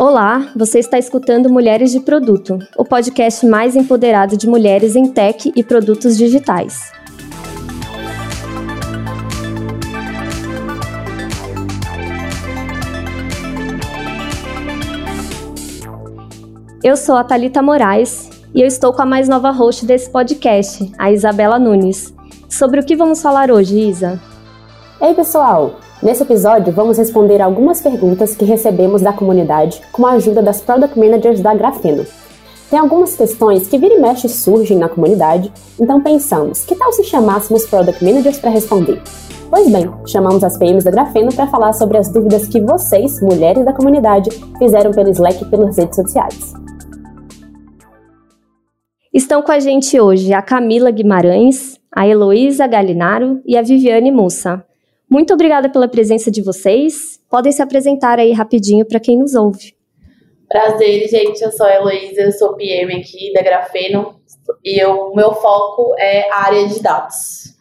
Olá, você está escutando Mulheres de Produto, o podcast mais empoderado de mulheres em tech e produtos digitais. Eu sou a Talita Moraes e eu estou com a mais nova host desse podcast, a Isabela Nunes. Sobre o que vamos falar hoje, Isa? Ei, pessoal! Nesse episódio, vamos responder algumas perguntas que recebemos da comunidade com a ajuda das Product Managers da Grafeno. Tem algumas questões que vira e mexe surgem na comunidade, então pensamos, que tal se chamássemos Product Managers para responder? Pois bem, chamamos as PMs da Grafeno para falar sobre as dúvidas que vocês, mulheres da comunidade, fizeram pelo Slack e pelas redes sociais. Estão com a gente hoje a Camila Guimarães, a Heloísa Galinaro e a Viviane Mussa. Muito obrigada pela presença de vocês. Podem se apresentar aí rapidinho para quem nos ouve. Prazer, gente. Eu sou a Heloísa, eu sou PM aqui da Grafeno e o meu foco é a área de dados.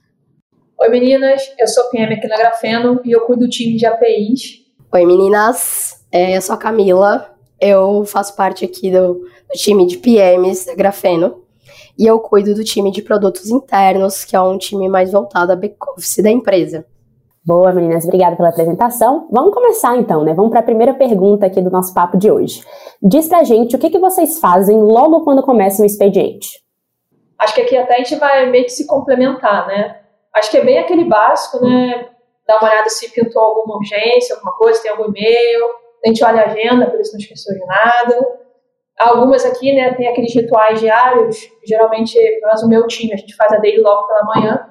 Oi, meninas. Eu sou PM aqui na Grafeno e eu cuido do time de APIs. Oi, meninas. É, eu sou a Camila. Eu faço parte aqui do, do time de PMs da Grafeno e eu cuido do time de produtos internos, que é um time mais voltado a back-office da empresa. Boa, meninas, obrigada pela apresentação. Vamos começar então, né? Vamos para a primeira pergunta aqui do nosso papo de hoje. Diz pra gente o que, que vocês fazem logo quando começa o expediente. Acho que aqui até a gente vai meio que se complementar, né? Acho que é bem aquele básico, né? Dar uma olhada se pintou alguma urgência, alguma coisa, tem algum e-mail, a gente olha a agenda para ver se não esqueceu de nada. Algumas aqui, né, tem aqueles rituais diários, geralmente, nós, o meu time, a gente faz a daily logo pela manhã,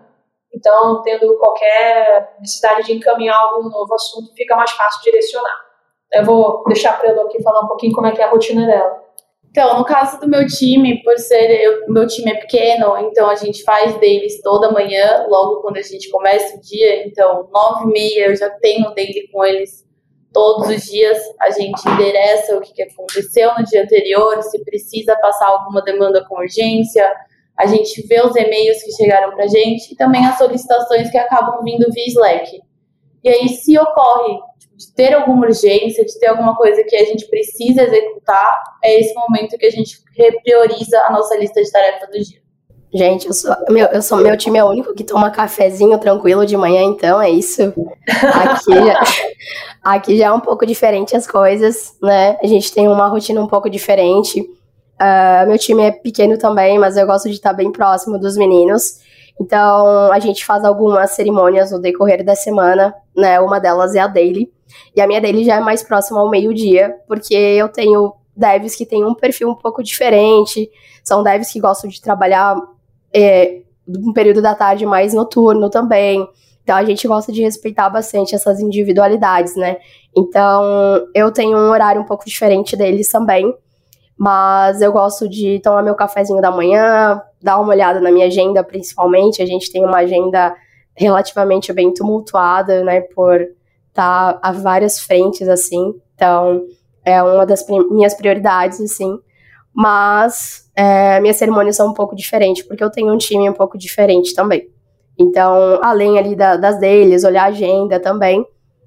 então, tendo qualquer necessidade de encaminhar algum novo assunto, fica mais fácil direcionar. Eu vou deixar para ela aqui falar um pouquinho como é que é a rotina dela. Então, no caso do meu time, por ser o meu time é pequeno, então a gente faz deles toda manhã, logo quando a gente começa o dia. Então, nove e meia eu já tenho daily com eles todos os dias. A gente endereça o que aconteceu no dia anterior, se precisa passar alguma demanda com urgência, a gente vê os e-mails que chegaram para a gente e também as solicitações que acabam vindo via Slack. E aí, se ocorre de ter alguma urgência, de ter alguma coisa que a gente precisa executar, é esse momento que a gente reprioriza a nossa lista de tarefas do dia. Gente, eu sou, meu, eu sou meu time é o único que toma cafezinho tranquilo de manhã, então é isso. Aqui já, aqui já é um pouco diferente as coisas, né? A gente tem uma rotina um pouco diferente. Uh, meu time é pequeno também, mas eu gosto de estar bem próximo dos meninos. Então, a gente faz algumas cerimônias no decorrer da semana, né? Uma delas é a daily. E a minha daily já é mais próxima ao meio-dia, porque eu tenho devs que têm um perfil um pouco diferente. São devs que gostam de trabalhar é, um período da tarde mais noturno também. Então, a gente gosta de respeitar bastante essas individualidades, né? Então, eu tenho um horário um pouco diferente deles também. Mas eu gosto de tomar meu cafezinho da manhã, dar uma olhada na minha agenda, principalmente. A gente tem uma agenda relativamente bem tumultuada, né? Por estar tá a várias frentes, assim. Então, é uma das minhas prioridades, assim. Mas é, minhas cerimônias são um pouco diferentes, porque eu tenho um time um pouco diferente também. Então, além ali da, das deles, olhar a agenda também,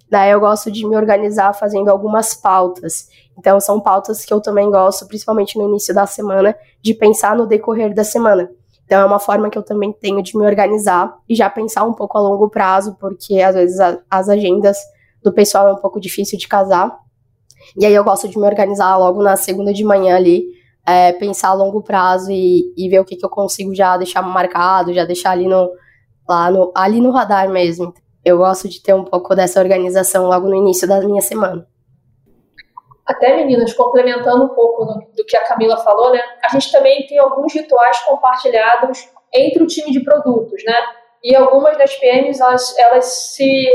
Daí eu gosto de me organizar fazendo algumas pautas. Então são pautas que eu também gosto, principalmente no início da semana, de pensar no decorrer da semana. Então é uma forma que eu também tenho de me organizar e já pensar um pouco a longo prazo, porque às vezes a, as agendas do pessoal é um pouco difícil de casar. E aí eu gosto de me organizar logo na segunda de manhã ali, é, pensar a longo prazo e, e ver o que, que eu consigo já deixar marcado, já deixar ali no, lá no, ali no radar mesmo eu gosto de ter um pouco dessa organização logo no início da minha semana. Até, meninas, complementando um pouco do, que a Camila falou, né? A gente também tem alguns rituais compartilhados entre o time de produtos, né? E algumas das PMs, elas, elas se...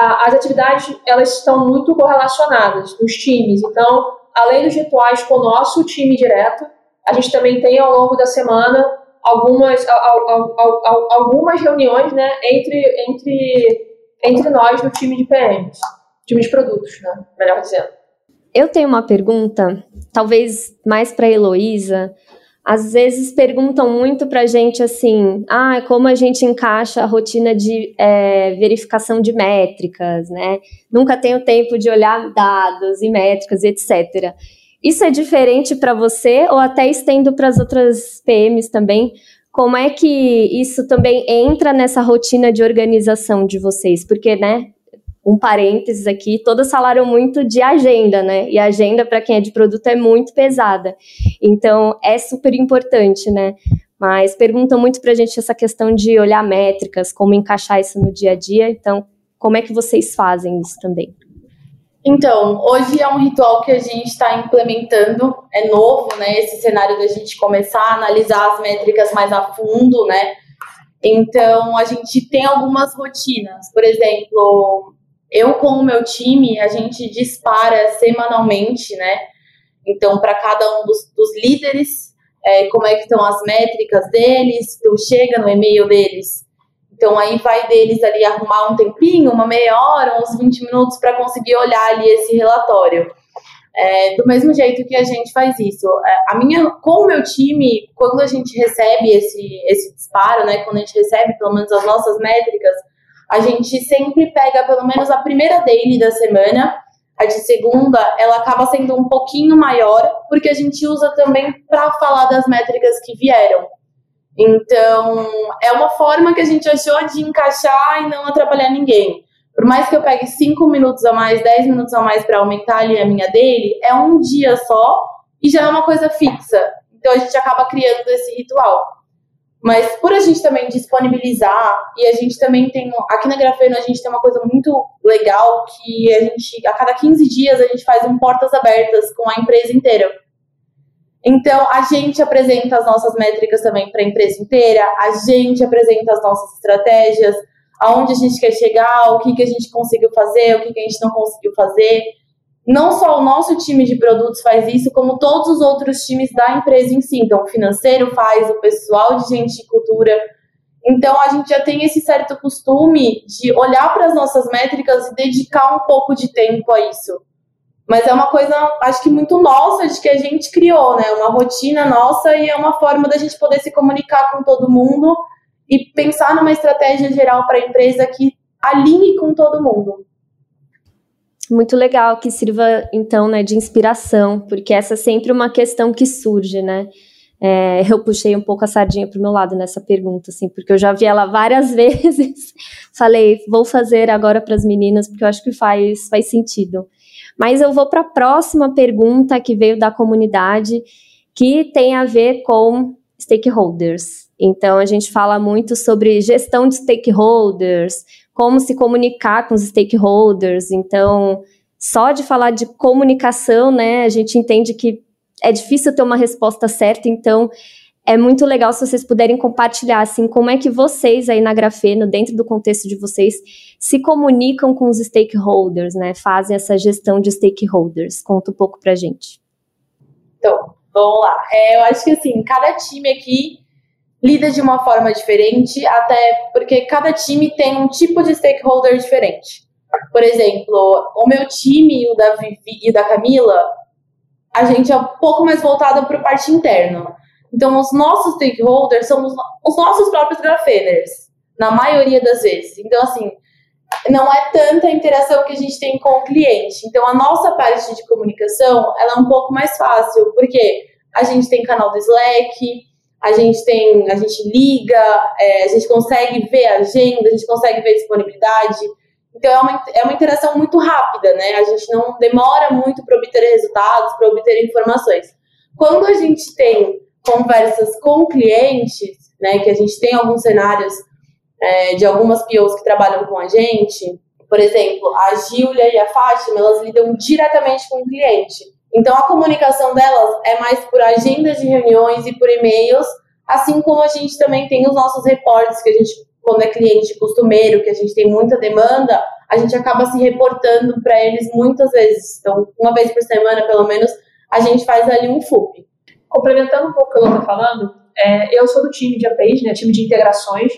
as atividades, elas estão muito correlacionadas nos times. Então, além dos rituais com o nosso time direto, a gente também tem ao longo da semana algumas, algumas reuniões né, entre, entre, entre nós no time de PMs, time de produtos, né, melhor dizendo. Eu tenho uma pergunta, talvez mais para a Heloísa. às vezes perguntam muito para a gente assim, ah, como a gente encaixa a rotina de é, verificação de métricas, né? Nunca tenho tempo de olhar dados e métricas, etc. Isso é diferente para você ou até estendo para as outras PMs também? Como é que isso também entra nessa rotina de organização de vocês? Porque, né, um parênteses aqui, todas falaram muito de agenda, né? E a agenda, para quem é de produto, é muito pesada. Então, é super importante, né? Mas perguntam muito para a gente essa questão de olhar métricas, como encaixar isso no dia a dia. Então, como é que vocês fazem isso também? Então, hoje é um ritual que a gente está implementando, é novo, né? Esse cenário da gente começar a analisar as métricas mais a fundo, né? Então, a gente tem algumas rotinas. Por exemplo, eu com o meu time, a gente dispara semanalmente, né? Então, para cada um dos, dos líderes, é, como é que estão as métricas deles, então chega no e-mail deles. Então, aí vai deles ali arrumar um tempinho, uma meia hora, uns 20 minutos para conseguir olhar ali esse relatório. É, do mesmo jeito que a gente faz isso. É, a minha, com o meu time, quando a gente recebe esse, esse disparo, né, quando a gente recebe pelo menos as nossas métricas, a gente sempre pega pelo menos a primeira daily da semana. A de segunda, ela acaba sendo um pouquinho maior, porque a gente usa também para falar das métricas que vieram. Então, é uma forma que a gente achou de encaixar e não atrapalhar ninguém. Por mais que eu pegue 5 minutos a mais, 10 minutos a mais para aumentar ali a minha daily, é um dia só e já é uma coisa fixa. Então a gente acaba criando esse ritual. Mas por a gente também disponibilizar, e a gente também tem, aqui na Grafeno a gente tem uma coisa muito legal, que a gente, a cada 15 dias a gente faz um portas abertas com a empresa inteira. Então, a gente apresenta as nossas métricas também para a empresa inteira, a gente apresenta as nossas estratégias, aonde a gente quer chegar, o que, que a gente conseguiu fazer, o que, que a gente não conseguiu fazer não só o nosso time de produtos faz isso, como todos os outros times da empresa em si. Então, o financeiro faz, o pessoal de gente de cultura. Então, a gente já tem esse certo costume de olhar para as nossas métricas e dedicar um pouco de tempo a isso. Mas é uma coisa, acho que muito nossa, de que a gente criou, né? Uma rotina nossa e é uma forma da gente poder se comunicar com todo mundo e pensar numa estratégia geral para a empresa que alinhe com todo mundo. Muito legal que sirva, então, né, de inspiração, porque essa é sempre uma questão que surge, né? É, eu puxei um pouco a sardinha para o meu lado nessa pergunta, assim, porque eu já vi ela várias vezes. Falei, vou fazer agora para as meninas, porque eu acho que faz, faz sentido. Mas eu vou para a próxima pergunta que veio da comunidade, que tem a ver com stakeholders. Então, a gente fala muito sobre gestão de stakeholders, como se comunicar com os stakeholders. Então, só de falar de comunicação, né, a gente entende que é difícil ter uma resposta certa, então é muito legal se vocês puderem compartilhar, assim, como é que vocês aí na Grafeno, dentro do contexto de vocês, se comunicam com os stakeholders, né, fazem essa gestão de stakeholders. Conta um pouco pra gente. Então, vamos lá. É, eu acho que, assim, cada time aqui lida de uma forma diferente, até porque cada time tem um tipo de stakeholder diferente. Por exemplo, o meu time, o da Vivi e o da Camila, a gente é um pouco mais voltado para a parte interna. Então, os nossos stakeholders são os, os nossos próprios grafeners, na maioria das vezes. Então, assim, não é tanta interação que a gente tem com o cliente. Então, a nossa parte de comunicação, ela é um pouco mais fácil, porque a gente tem canal do Slack, a gente tem, a gente liga, é, a gente consegue ver a agenda, a gente consegue ver a disponibilidade. Então é uma, é uma interação muito rápida, né? A gente não demora muito para obter resultados, para obter informações. Quando a gente tem conversas com clientes, né, que a gente tem alguns cenários é, de algumas POs que trabalham com a gente, por exemplo, a Gília e a Fátima, elas lidam diretamente com o cliente. Então, a comunicação delas é mais por agendas de reuniões e por e-mails, assim como a gente também tem os nossos reportes, que a gente, quando é cliente costumeiro, que a gente tem muita demanda, a gente acaba se reportando para eles muitas vezes. Então, uma vez por semana, pelo menos, a gente faz ali um FUP. Complementando um pouco o que ela está falando, é, eu sou do time de APIs, né, time de integrações,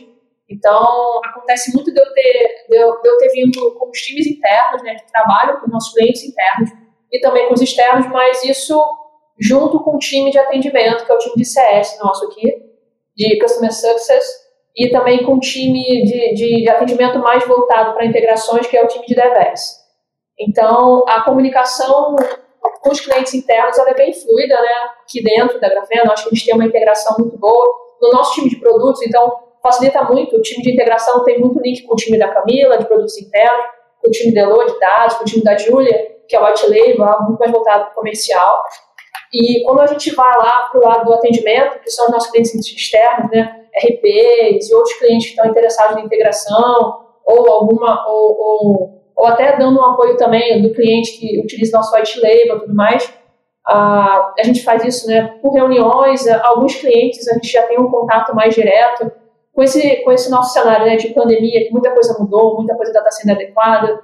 então, acontece muito de eu ter, de eu, de eu ter vindo com os times internos, né, de trabalho com nossos clientes internos, e também com os externos, mas isso junto com o time de atendimento, que é o time de CS nosso aqui, de Customer Success, e também com o time de, de atendimento mais voltado para integrações, que é o time de DevS. Então, a comunicação com os clientes internos ela é bem fluida, né? Aqui dentro da Grafeno, acho que a gente tem uma integração muito boa. No nosso time de produtos, então, facilita muito. O time de integração tem muito link com o time da Camila, de produtos internos, com o time da Elo, de dados, com o time da Júlia, que é o white label, muito mais voltado para o comercial. E quando a gente vai lá para o lado do atendimento, que são os nossos clientes externos, né? RPs e outros clientes que estão interessados na integração, ou alguma, ou, ou, ou até dando um apoio também do cliente que utiliza nosso white label e tudo mais. Uh, a gente faz isso né, por reuniões, alguns clientes a gente já tem um contato mais direto com esse, com esse nosso cenário né, de pandemia, que muita coisa mudou, muita coisa está sendo adequada.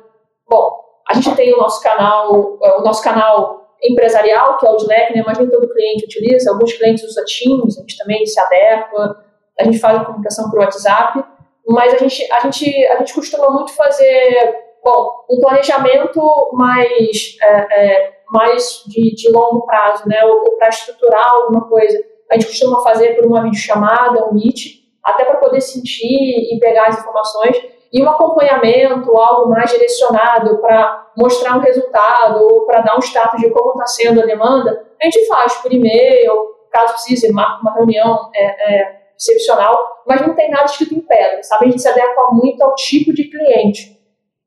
Bom, a gente tem o nosso canal, o nosso canal empresarial, que é o Slack, né, mas nem todo cliente utiliza, alguns clientes usam Teams, a gente também se adequa, a gente faz a comunicação por WhatsApp, mas a gente, a gente, a gente costuma muito fazer, bom, um planejamento mais, é, é, mais de, de longo prazo, né, ou, ou para estruturar alguma coisa. A gente costuma fazer por uma videochamada, um Meet, até para poder sentir e pegar as informações, e um acompanhamento, algo mais direcionado para mostrar um resultado ou para dar um status de como está sendo a demanda, a gente faz por e-mail, caso precise, marca uma reunião é, é, excepcional, mas não tem nada escrito em pedra, sabe? A gente se adequa muito ao tipo de cliente.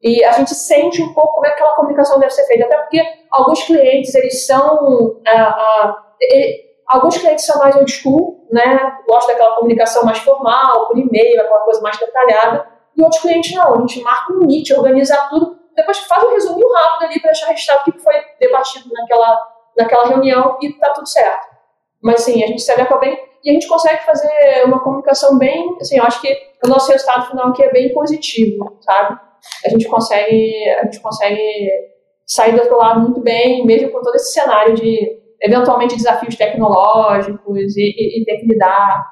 E a gente sente um pouco como é que aquela comunicação deve ser feita, até porque alguns clientes, eles são... Uh, uh, ele, alguns clientes são mais old school, né? Gostam daquela comunicação mais formal, por e-mail, aquela coisa mais detalhada. E outros clientes não. A gente marca um meet, organiza tudo, depois faz um resuminho rápido ali para deixar registrado o que foi debatido naquela, naquela reunião e tá tudo certo. Mas, assim, a gente se adequa bem e a gente consegue fazer uma comunicação bem, assim, eu acho que o nosso resultado final aqui é bem positivo, sabe? A gente consegue, a gente consegue sair do outro lado muito bem, mesmo com todo esse cenário de, eventualmente, desafios tecnológicos e, e, e ter que lidar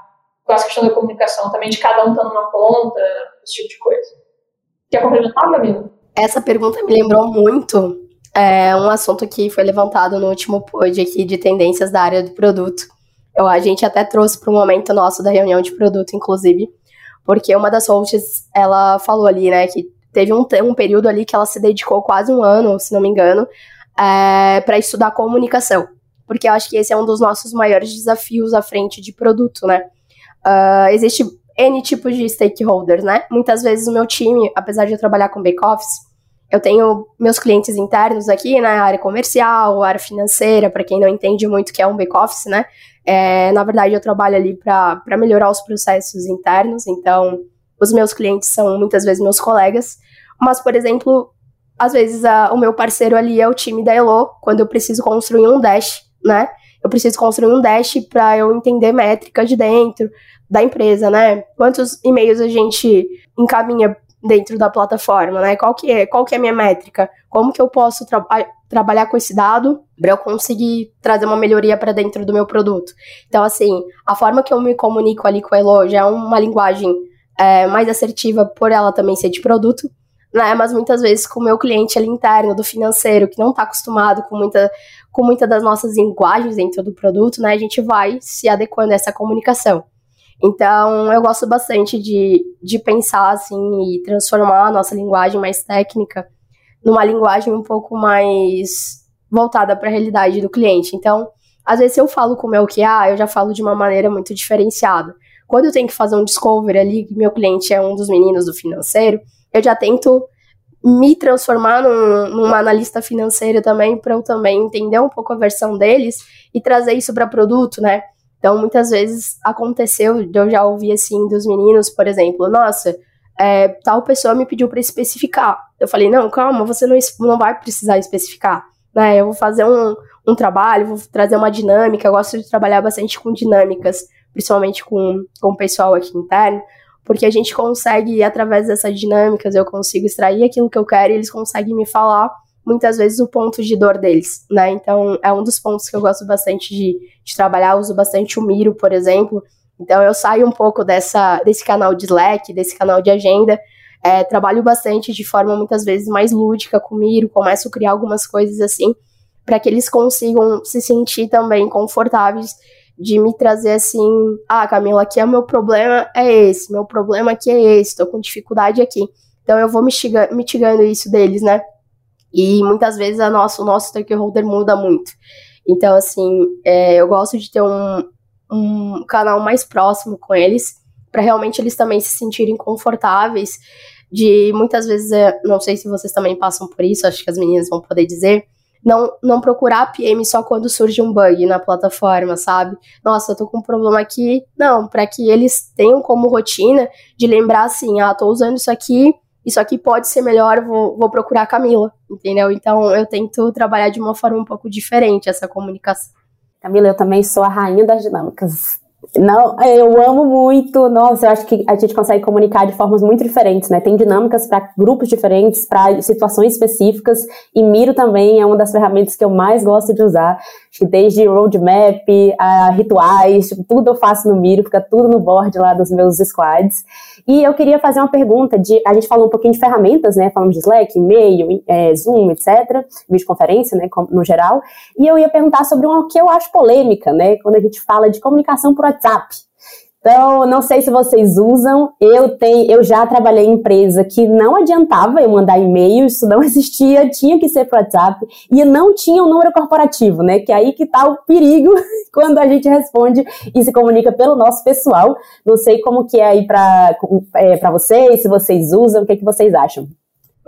com essa questão da comunicação também, de cada um estando numa ponta, esse tipo de coisa. Quer complementar, Gabriela? Essa pergunta me lembrou muito é, um assunto que foi levantado no último pod aqui de tendências da área do produto eu, a gente até trouxe para o momento nosso da reunião de produto, inclusive, porque uma das hosts, ela falou ali, né, que teve um, um período ali que ela se dedicou quase um ano, se não me engano, é, para estudar comunicação. Porque eu acho que esse é um dos nossos maiores desafios à frente de produto, né? Uh, existe N tipos de stakeholders, né? Muitas vezes o meu time, apesar de eu trabalhar com back-office, eu tenho meus clientes internos aqui, na né, área comercial, área financeira, para quem não entende muito o que é um back-office, né? É, na verdade, eu trabalho ali para melhorar os processos internos, então os meus clientes são muitas vezes meus colegas, mas, por exemplo, às vezes a, o meu parceiro ali é o time da Elo, quando eu preciso construir um dash, né? Eu preciso construir um dash para eu entender métrica de dentro da empresa, né? Quantos e-mails a gente encaminha dentro da plataforma, né? Qual que é, qual que é a minha métrica? Como que eu posso tra trabalhar com esse dado para eu conseguir trazer uma melhoria para dentro do meu produto? Então, assim, a forma que eu me comunico ali com a Elo já é uma linguagem é, mais assertiva por ela também ser de produto, né? Mas muitas vezes com o meu cliente ali interno, do financeiro, que não está acostumado com muita, com muita das nossas linguagens dentro do produto, né? A gente vai se adequando a essa comunicação. Então, eu gosto bastante de, de pensar assim e transformar a nossa linguagem mais técnica numa linguagem um pouco mais voltada para a realidade do cliente. Então, às vezes, eu falo com o meu QA, eu já falo de uma maneira muito diferenciada. Quando eu tenho que fazer um discovery ali, meu cliente é um dos meninos do financeiro, eu já tento me transformar num, numa analista financeira também, para eu também entender um pouco a versão deles e trazer isso para produto, né? Então, muitas vezes aconteceu, eu já ouvi assim dos meninos, por exemplo, nossa, é, tal pessoa me pediu para especificar. Eu falei, não, calma, você não, não vai precisar especificar. Né? Eu vou fazer um, um trabalho, vou trazer uma dinâmica, eu gosto de trabalhar bastante com dinâmicas, principalmente com, com o pessoal aqui interno, porque a gente consegue, através dessas dinâmicas, eu consigo extrair aquilo que eu quero e eles conseguem me falar muitas vezes o ponto de dor deles, né? Então é um dos pontos que eu gosto bastante de, de trabalhar, eu uso bastante o Miro, por exemplo. Então eu saio um pouco dessa, desse canal de Slack, desse canal de agenda, é, trabalho bastante de forma muitas vezes mais lúdica com o Miro, começo a criar algumas coisas assim, para que eles consigam se sentir também confortáveis de me trazer assim, ah, Camila, aqui é o meu problema é esse, meu problema aqui é esse, tô com dificuldade aqui. Então eu vou mitigando isso deles, né? E muitas vezes a nossa, o nosso stakeholder muda muito. Então, assim, é, eu gosto de ter um, um canal mais próximo com eles, para realmente eles também se sentirem confortáveis. De muitas vezes, é, não sei se vocês também passam por isso, acho que as meninas vão poder dizer, não, não procurar PM só quando surge um bug na plataforma, sabe? Nossa, eu tô com um problema aqui. Não, para que eles tenham como rotina de lembrar assim, ah, tô usando isso aqui, isso aqui pode ser melhor, vou, vou procurar a Camila, entendeu? Então eu tento trabalhar de uma forma um pouco diferente essa comunicação. Camila, eu também sou a rainha das dinâmicas. Não, eu amo muito. Nossa, eu acho que a gente consegue comunicar de formas muito diferentes, né? Tem dinâmicas para grupos diferentes, para situações específicas. E Miro também é uma das ferramentas que eu mais gosto de usar. Acho que desde roadmap a rituais, tipo, tudo eu faço no Miro, fica tudo no board lá dos meus squads. E eu queria fazer uma pergunta de, a gente falou um pouquinho de ferramentas, né? Falamos de Slack, e-mail, é, Zoom, etc. Videoconferência, né? No geral. E eu ia perguntar sobre uma que eu acho polêmica, né? Quando a gente fala de comunicação por WhatsApp. Então, não sei se vocês usam. Eu tenho, eu já trabalhei em empresa que não adiantava eu mandar e-mail, isso não existia, tinha que ser pro WhatsApp e não tinha um número corporativo, né? Que é aí que tá o perigo quando a gente responde e se comunica pelo nosso pessoal. Não sei como que é aí para é, para vocês, se vocês usam, o que, que vocês acham?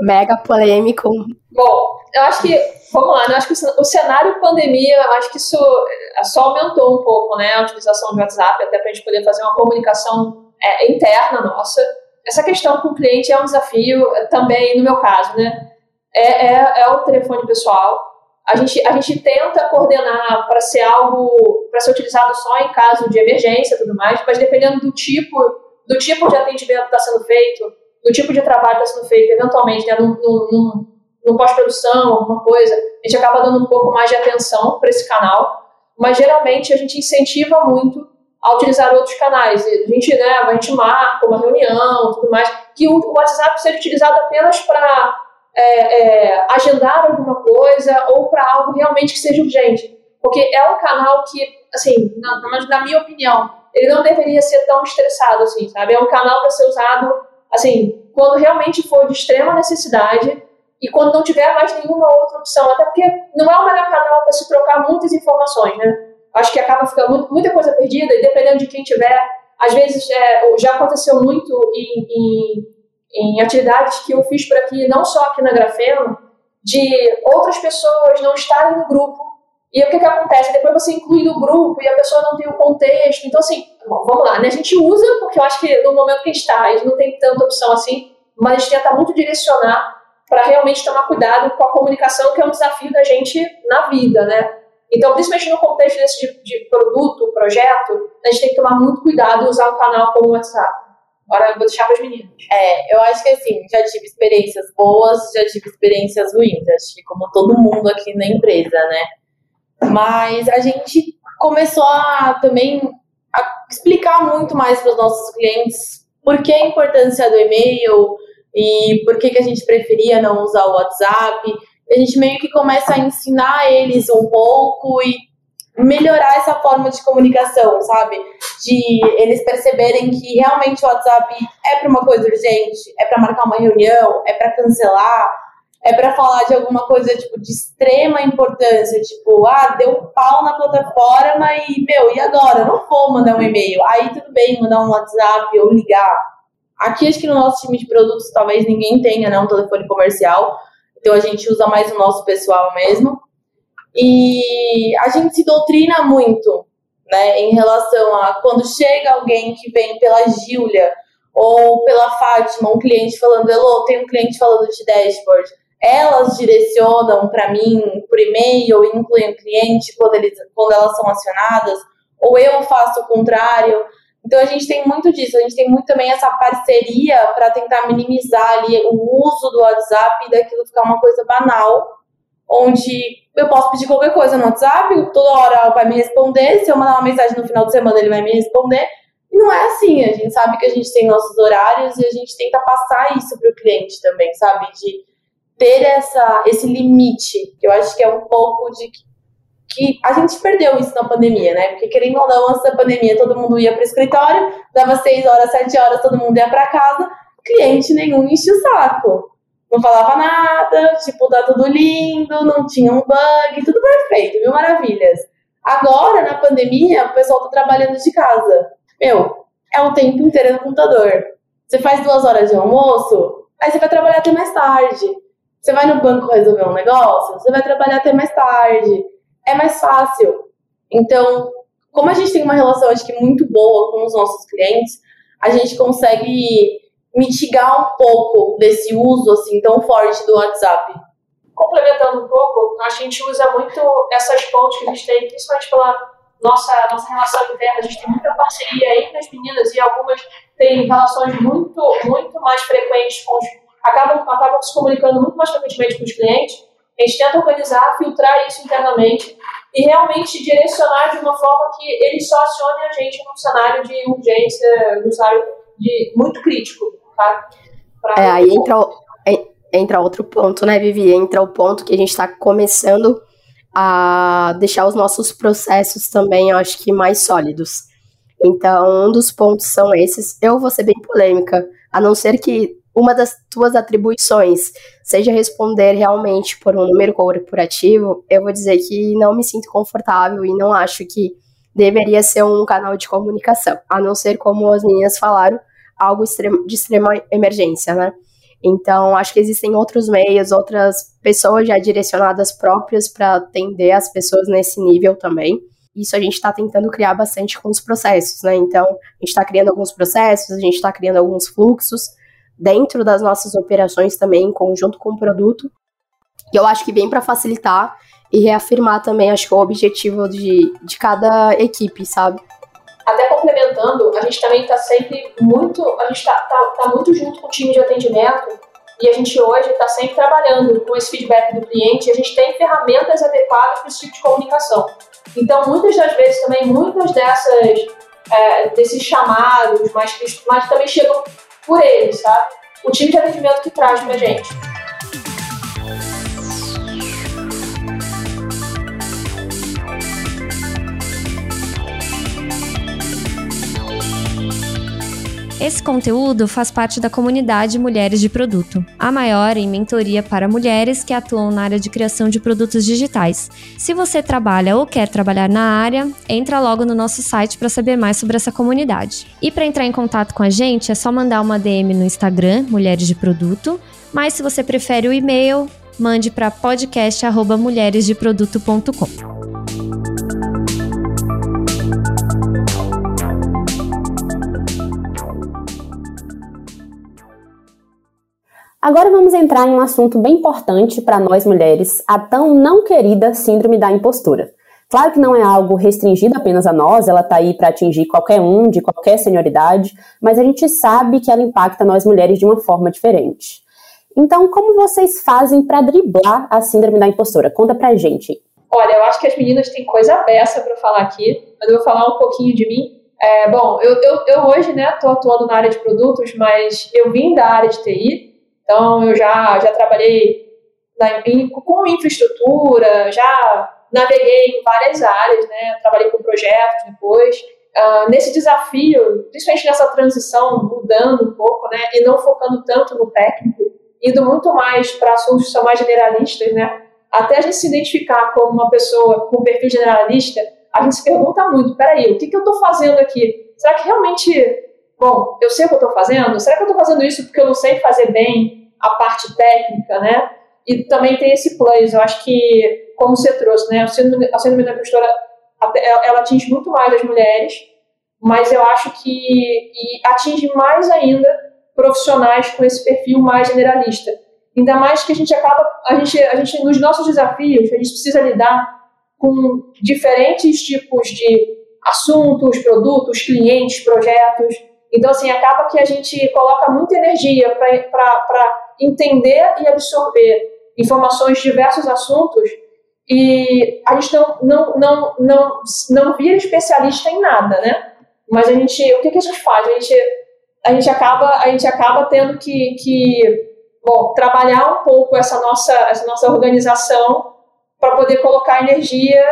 Mega polêmico. Bom, eu acho que vamos lá, né? Acho que o cenário pandemia, acho que isso eh, só aumentou um pouco, né? A utilização do WhatsApp, até para a gente poder fazer uma comunicação é, interna nossa. Essa questão com o cliente é um desafio eh, também, no meu caso, né? É, é, é o telefone pessoal. A gente, a gente tenta coordenar para ser algo, para ser utilizado só em caso de emergência e tudo mais, mas dependendo do tipo, do tipo de atendimento que está sendo feito, do tipo de trabalho que está sendo feito, eventualmente, né, num, pós-produção, alguma coisa, a gente acaba dando um pouco mais de atenção para esse canal, mas geralmente a gente incentiva muito a utilizar outros canais. A gente, né, a gente marca uma reunião, tudo mais, que o WhatsApp seja utilizado apenas para é, é, agendar alguma coisa ou para algo realmente que seja urgente. Porque é um canal que, assim, na, na minha opinião, ele não deveria ser tão estressado assim, sabe? É um canal para ser usado, assim, quando realmente for de extrema necessidade e quando não tiver mais nenhuma outra opção, até porque não é o melhor canal para se trocar muitas informações, né? Acho que acaba ficando muita coisa perdida e dependendo de quem tiver, às vezes é, já aconteceu muito em, em, em, atividades que eu fiz por aqui, não só aqui na Grafeno, de outras pessoas não estarem no grupo e o que, que acontece? Depois você inclui no grupo e a pessoa não tem o contexto. Então, assim, bom, vamos lá, né? A gente usa, porque eu acho que no momento que a gente está, a gente não tem tanta opção assim, mas a gente tenta muito direcionar para realmente tomar cuidado com a comunicação, que é um desafio da gente na vida, né? Então, principalmente no contexto desse tipo de produto, projeto, a gente tem que tomar muito cuidado e usar um canal como o WhatsApp. Agora eu vou deixar para as meninas. É, eu acho que assim, já tive experiências boas, já tive experiências ruins, acho que como todo mundo aqui na empresa, né? Mas a gente começou a também a explicar muito mais para os nossos clientes por que a importância do e-mail, e por que, que a gente preferia não usar o WhatsApp. A gente meio que começa a ensinar eles um pouco e melhorar essa forma de comunicação, sabe? De eles perceberem que realmente o WhatsApp é para uma coisa urgente, é para marcar uma reunião, é para cancelar, é para falar de alguma coisa tipo de extrema importância, tipo, ah, deu pau na plataforma e meu, e agora? Eu não vou mandar um e-mail. Aí tudo bem mandar um WhatsApp ou ligar. Aqui, acho que no nosso time de produtos, talvez ninguém tenha né, um telefone comercial, então a gente usa mais o nosso pessoal mesmo. E a gente se doutrina muito né, em relação a quando chega alguém que vem pela Gília ou pela Fátima, um cliente falando, Elô, tem um cliente falando de dashboard. Elas direcionam para mim por e-mail, incluem o cliente quando, eles, quando elas são acionadas, ou eu faço o contrário. Então a gente tem muito disso, a gente tem muito também essa parceria para tentar minimizar ali o uso do WhatsApp e daquilo ficar uma coisa banal, onde eu posso pedir qualquer coisa no WhatsApp, toda hora vai me responder, se eu mandar uma mensagem no final de semana ele vai me responder. E não é assim, a gente sabe que a gente tem nossos horários e a gente tenta passar isso para o cliente também, sabe? De ter essa, esse limite, que eu acho que é um pouco de que a gente perdeu isso na pandemia, né? Porque querendo ou não, antes da pandemia, todo mundo ia para o escritório, dava seis horas, sete horas, todo mundo ia para casa, cliente nenhum enchia o saco. Não falava nada, tipo, tá tudo lindo, não tinha um bug, tudo perfeito, mil maravilhas. Agora, na pandemia, o pessoal tá trabalhando de casa. Meu, é o tempo inteiro no computador. Você faz duas horas de almoço, aí você vai trabalhar até mais tarde. Você vai no banco resolver um negócio, você vai trabalhar até mais tarde é mais fácil. Então, como a gente tem uma relação, acho que muito boa com os nossos clientes, a gente consegue mitigar um pouco desse uso assim tão forte do WhatsApp. Complementando um pouco, a gente usa muito essas pontes que a gente tem, principalmente pela nossa, nossa relação interna, a gente tem muita parceria entre as meninas e algumas têm relações muito, muito mais frequentes com os. Acabam, acabam se comunicando muito mais frequentemente com os clientes a gente tenta organizar, filtrar isso internamente e realmente direcionar de uma forma que ele só acione a gente num cenário de urgência, num cenário de, muito crítico, tá? Pra é, aí entra, entra outro ponto, né, Vivi? Entra o ponto que a gente está começando a deixar os nossos processos também, eu acho que mais sólidos. Então, um dos pontos são esses. Eu vou ser bem polêmica, a não ser que uma das tuas atribuições seja responder realmente por um número corporativo, eu vou dizer que não me sinto confortável e não acho que deveria ser um canal de comunicação, a não ser como as meninas falaram, algo de extrema emergência, né? Então, acho que existem outros meios, outras pessoas já direcionadas próprias para atender as pessoas nesse nível também. Isso a gente está tentando criar bastante com os processos, né? Então, a gente está criando alguns processos, a gente está criando alguns fluxos, dentro das nossas operações também, em conjunto com o produto. E eu acho que vem para facilitar e reafirmar também, acho que o objetivo de, de cada equipe, sabe? Até complementando, a gente também está sempre muito, a gente está tá, tá muito junto com o time de atendimento e a gente hoje está sempre trabalhando com esse feedback do cliente e a gente tem ferramentas adequadas para esse tipo de comunicação. Então, muitas das vezes também, muitas dessas, é, desses chamados, mas, mas também chegam por eles, sabe? O time de atendimento que traz pra gente. Esse conteúdo faz parte da comunidade Mulheres de Produto, a maior em mentoria para mulheres que atuam na área de criação de produtos digitais. Se você trabalha ou quer trabalhar na área, entra logo no nosso site para saber mais sobre essa comunidade. E para entrar em contato com a gente, é só mandar uma DM no Instagram, Mulheres de Produto, mas se você prefere o e-mail, mande para podcast@mulheresdeproduto.com. Agora vamos entrar em um assunto bem importante para nós mulheres, a tão não querida síndrome da impostura. Claro que não é algo restringido apenas a nós, ela está aí para atingir qualquer um, de qualquer senioridade, mas a gente sabe que ela impacta nós mulheres de uma forma diferente. Então, como vocês fazem para driblar a síndrome da impostora? Conta pra gente. Olha, eu acho que as meninas têm coisa beça para falar aqui, mas eu vou falar um pouquinho de mim. É, bom, eu, eu, eu hoje, né, tô atuando na área de produtos, mas eu vim da área de TI, então, eu já, já trabalhei na, com infraestrutura, já naveguei em várias áreas, né? Trabalhei com projetos depois. Uh, nesse desafio, principalmente nessa transição, mudando um pouco, né? E não focando tanto no técnico, indo muito mais para assuntos que são mais generalistas, né? Até a gente se identificar como uma pessoa com perfil generalista, a gente se pergunta muito: peraí, o que, que eu estou fazendo aqui? Será que realmente bom, eu sei o que eu estou fazendo, será que eu estou fazendo isso porque eu não sei fazer bem a parte técnica, né? E também tem esse plus, eu acho que, como você trouxe, né, a síndrome, a síndrome da impostora, ela atinge muito mais as mulheres, mas eu acho que atinge mais ainda profissionais com esse perfil mais generalista. Ainda mais que a gente acaba, a gente, a gente nos nossos desafios, a gente precisa lidar com diferentes tipos de assuntos, produtos, clientes, projetos. Então, assim, acaba que a gente coloca muita energia para entender e absorver informações de diversos assuntos e a gente não, não, não, não, não vira especialista em nada, né? Mas a gente, o que, que a gente faz? A gente, a gente, acaba, a gente acaba tendo que, que bom, trabalhar um pouco essa nossa, essa nossa organização para poder colocar energia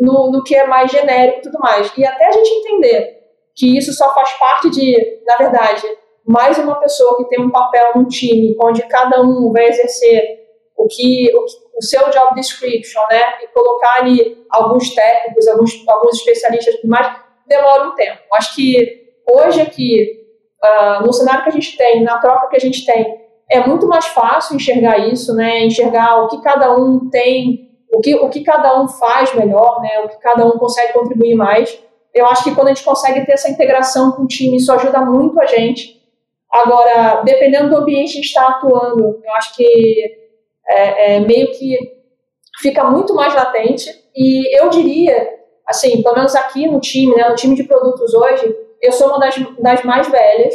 no, no que é mais genérico e tudo mais. E até a gente entender que isso só faz parte de, na verdade, mais uma pessoa que tem um papel no time, onde cada um vai exercer o que o, o seu job description, né, e colocar ali alguns técnicos, alguns, alguns especialistas mais, demora um tempo. Acho que hoje aqui, uh, no cenário que a gente tem, na troca que a gente tem, é muito mais fácil enxergar isso, né, enxergar o que cada um tem, o que, o que cada um faz melhor, né, o que cada um consegue contribuir mais. Eu acho que quando a gente consegue ter essa integração com o time, isso ajuda muito a gente. Agora, dependendo do ambiente que a gente está atuando, eu acho que é, é, meio que fica muito mais latente. E eu diria, assim, pelo menos aqui no time, né, no time de produtos hoje, eu sou uma das, das mais velhas.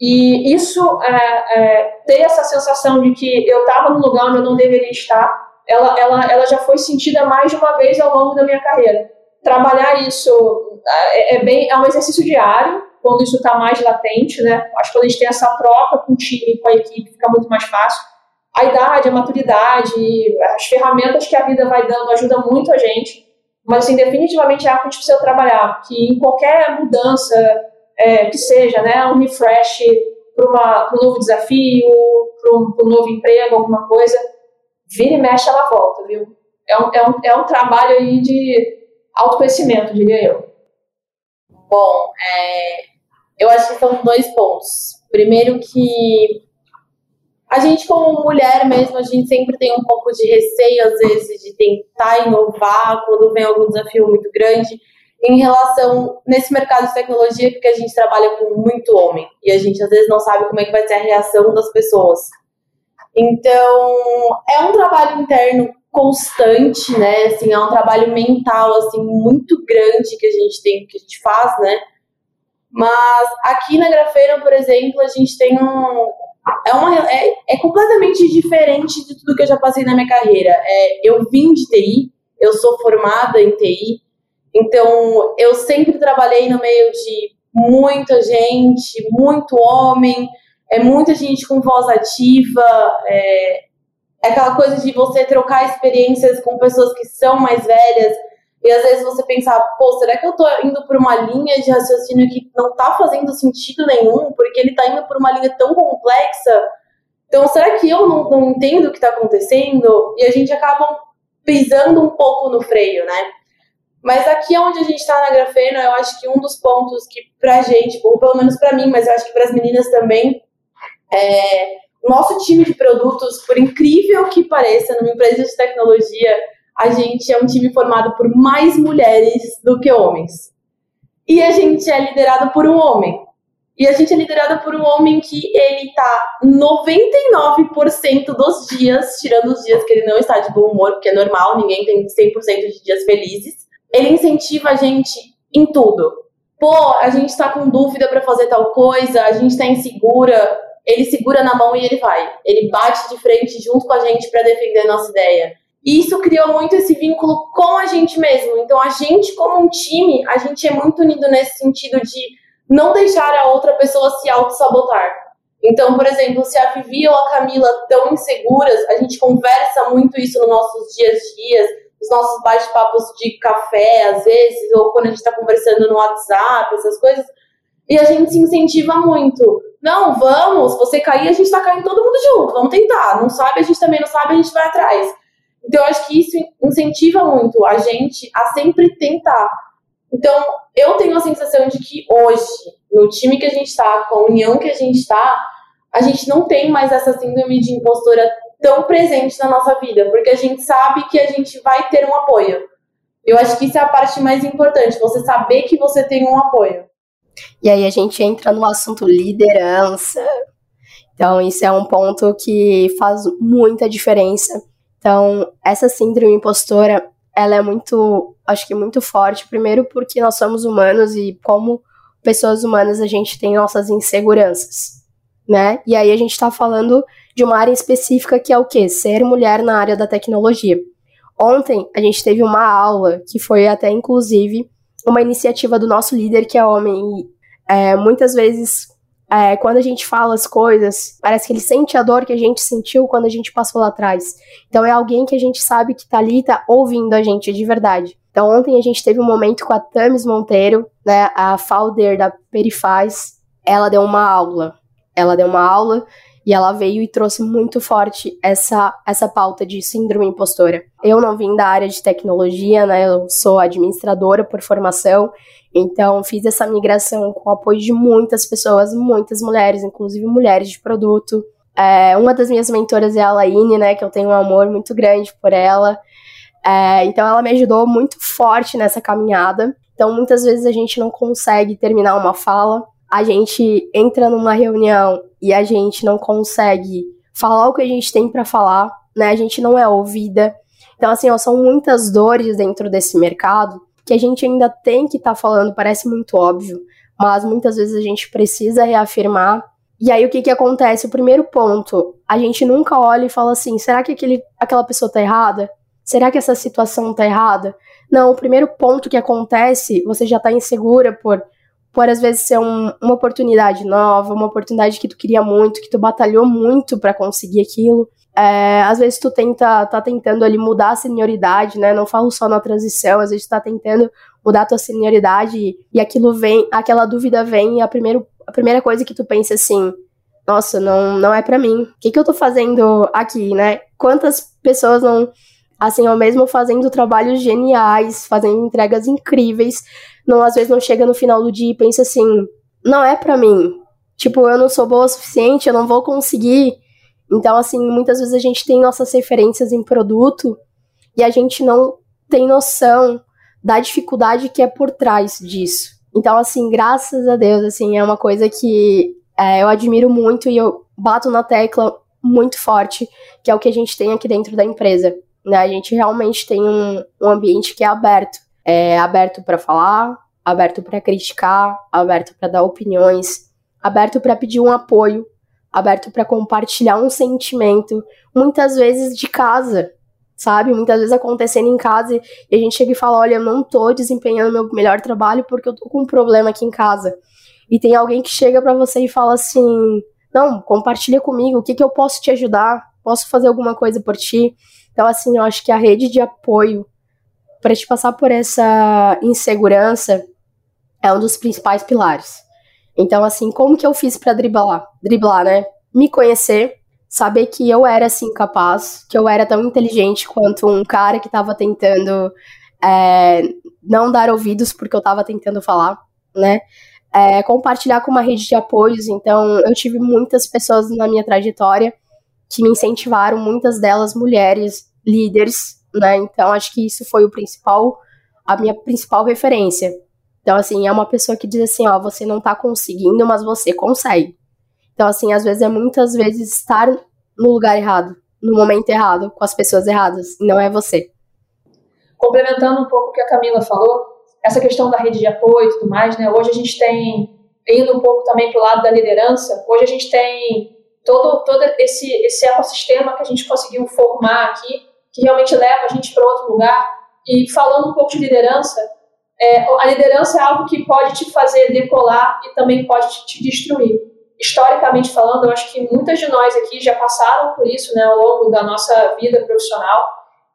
E isso, é, é, ter essa sensação de que eu estava no lugar onde eu não deveria estar, ela, ela, ela já foi sentida mais de uma vez ao longo da minha carreira. Trabalhar isso é, é bem, é um exercício diário, quando isso está mais latente, né? Acho que quando a gente tem essa troca com o time, com a equipe, fica muito mais fácil a idade, a maturidade, as ferramentas que a vida vai dando ajudam muito a gente. Mas, assim, definitivamente é algo que a gente precisa trabalhar, que em qualquer mudança é, que seja, né, um refresh para um novo desafio, para um, um, novo emprego, alguma coisa, vira e mexe, ela volta, viu? É um, é um, é um trabalho aí de autoconhecimento, diria eu. Bom, é, eu acho que são dois pontos. Primeiro que a gente, como mulher mesmo, a gente sempre tem um pouco de receio, às vezes, de tentar inovar quando vem algum desafio muito grande em relação nesse mercado de tecnologia, porque a gente trabalha com muito homem e a gente às vezes não sabe como é que vai ser a reação das pessoas. Então, é um trabalho interno constante, né? Assim, é um trabalho mental assim muito grande que a gente tem, que a gente faz, né? Mas aqui na Grafeira, por exemplo, a gente tem um, é, uma, é, é, completamente diferente de tudo que eu já passei na minha carreira. É, eu vim de TI, eu sou formada em TI, então eu sempre trabalhei no meio de muita gente, muito homem, é muita gente com voz ativa, é, é aquela coisa de você trocar experiências com pessoas que são mais velhas e às vezes você pensar, pô, será que eu tô indo por uma linha de raciocínio que não tá fazendo sentido nenhum, porque ele tá indo por uma linha tão complexa? Então, será que eu não, não entendo o que tá acontecendo? E a gente acaba pisando um pouco no freio, né? Mas aqui onde a gente tá na Grafena, eu acho que um dos pontos que pra gente, ou pelo menos pra mim, mas eu acho que pras meninas também, é, nosso time de produtos, por incrível que pareça, numa empresa de tecnologia, a gente é um time formado por mais mulheres do que homens. E a gente é liderado por um homem. E a gente é liderado por um homem que ele tá 99% dos dias, tirando os dias que ele não está de bom humor, porque é normal, ninguém tem 100% de dias felizes. Ele incentiva a gente em tudo. Pô, a gente tá com dúvida para fazer tal coisa, a gente tá insegura, ele segura na mão e ele vai. Ele bate de frente junto com a gente para defender a nossa ideia. E isso criou muito esse vínculo com a gente mesmo. Então, a gente, como um time, a gente é muito unido nesse sentido de não deixar a outra pessoa se auto-sabotar. Então, por exemplo, se a Vivi ou a Camila estão inseguras, a gente conversa muito isso nos nossos dias a dias, nos nossos bate-papos de café, às vezes, ou quando a gente está conversando no WhatsApp, essas coisas, e a gente se incentiva muito. Não, vamos, você cair, a gente está caindo todo mundo junto, vamos tentar. Não sabe, a gente também não sabe, a gente vai atrás. Então, eu acho que isso incentiva muito a gente a sempre tentar. Então, eu tenho a sensação de que hoje, no time que a gente está, com a união que a gente está, a gente não tem mais essa síndrome de impostora tão presente na nossa vida, porque a gente sabe que a gente vai ter um apoio. Eu acho que isso é a parte mais importante, você saber que você tem um apoio. E aí a gente entra no assunto liderança. Então, isso é um ponto que faz muita diferença então, essa síndrome impostora, ela é muito, acho que muito forte, primeiro porque nós somos humanos e como pessoas humanas a gente tem nossas inseguranças, né? E aí a gente tá falando de uma área específica que é o quê? Ser mulher na área da tecnologia. Ontem a gente teve uma aula que foi até inclusive uma iniciativa do nosso líder que é homem e é, muitas vezes é, quando a gente fala as coisas, parece que ele sente a dor que a gente sentiu quando a gente passou lá atrás. Então é alguém que a gente sabe que tá ali, tá ouvindo a gente de verdade. Então ontem a gente teve um momento com a Tamis Monteiro, né, a founder da Perifaz. Ela deu uma aula. Ela deu uma aula e ela veio e trouxe muito forte essa, essa pauta de síndrome impostora. Eu não vim da área de tecnologia, né? Eu sou administradora por formação, então fiz essa migração com o apoio de muitas pessoas, muitas mulheres, inclusive mulheres de produto. É, uma das minhas mentoras é a Laine, né? Que eu tenho um amor muito grande por ela. É, então ela me ajudou muito forte nessa caminhada. Então muitas vezes a gente não consegue terminar uma fala, a gente entra numa reunião e a gente não consegue falar o que a gente tem para falar, né? A gente não é ouvida. Então, assim, ó, são muitas dores dentro desse mercado que a gente ainda tem que estar tá falando, parece muito óbvio, mas muitas vezes a gente precisa reafirmar. E aí, o que que acontece? O primeiro ponto, a gente nunca olha e fala assim: será que aquele, aquela pessoa tá errada? Será que essa situação tá errada? Não, o primeiro ponto que acontece, você já tá insegura por por às vezes ser um, uma oportunidade nova, uma oportunidade que tu queria muito, que tu batalhou muito para conseguir aquilo. É, às vezes tu tenta, tá tentando ali mudar a senioridade, né? Não falo só na transição, às vezes tu tá tentando mudar a tua senioridade e, e aquilo vem, aquela dúvida vem e a, primeiro, a primeira coisa que tu pensa assim, nossa, não, não é para mim. O que, que eu tô fazendo aqui, né? Quantas pessoas não, assim, ou mesmo fazendo trabalhos geniais, fazendo entregas incríveis, não às vezes não chega no final do dia e pensa assim, não é para mim. Tipo, eu não sou boa o suficiente, eu não vou conseguir. Então, assim, muitas vezes a gente tem nossas referências em produto e a gente não tem noção da dificuldade que é por trás disso. Então, assim, graças a Deus, assim, é uma coisa que é, eu admiro muito e eu bato na tecla muito forte, que é o que a gente tem aqui dentro da empresa. Né? A gente realmente tem um, um ambiente que é aberto é aberto para falar, aberto para criticar, aberto para dar opiniões, aberto para pedir um apoio, aberto para compartilhar um sentimento, muitas vezes de casa, sabe? Muitas vezes acontecendo em casa e a gente chega e fala: olha, eu não tô desempenhando meu melhor trabalho porque eu tô com um problema aqui em casa. E tem alguém que chega para você e fala assim: não, compartilha comigo, o que, que eu posso te ajudar? Posso fazer alguma coisa por ti? Então, assim, eu acho que a rede de apoio para te passar por essa insegurança é um dos principais pilares. Então, assim, como que eu fiz para driblar? Driblar, né? Me conhecer, saber que eu era assim capaz, que eu era tão inteligente quanto um cara que estava tentando é, não dar ouvidos porque eu estava tentando falar, né? É, compartilhar com uma rede de apoios. Então, eu tive muitas pessoas na minha trajetória que me incentivaram, muitas delas mulheres, líderes, né? Então acho que isso foi o principal, a minha principal referência. Então, assim, é uma pessoa que diz assim, ó, você não tá conseguindo, mas você consegue. Então, assim, às vezes é muitas vezes estar no lugar errado, no momento errado, com as pessoas erradas, não é você. Complementando um pouco o que a Camila falou, essa questão da rede de apoio e tudo mais, né? Hoje a gente tem, indo um pouco também para o lado da liderança, hoje a gente tem todo, todo esse, esse ecossistema que a gente conseguiu formar aqui que realmente leva a gente para outro lugar. E falando um pouco de liderança, é, a liderança é algo que pode te fazer decolar e também pode te, destruir. Historicamente falando, eu acho que muitas de nós aqui já passaram por isso né, ao longo da nossa vida profissional.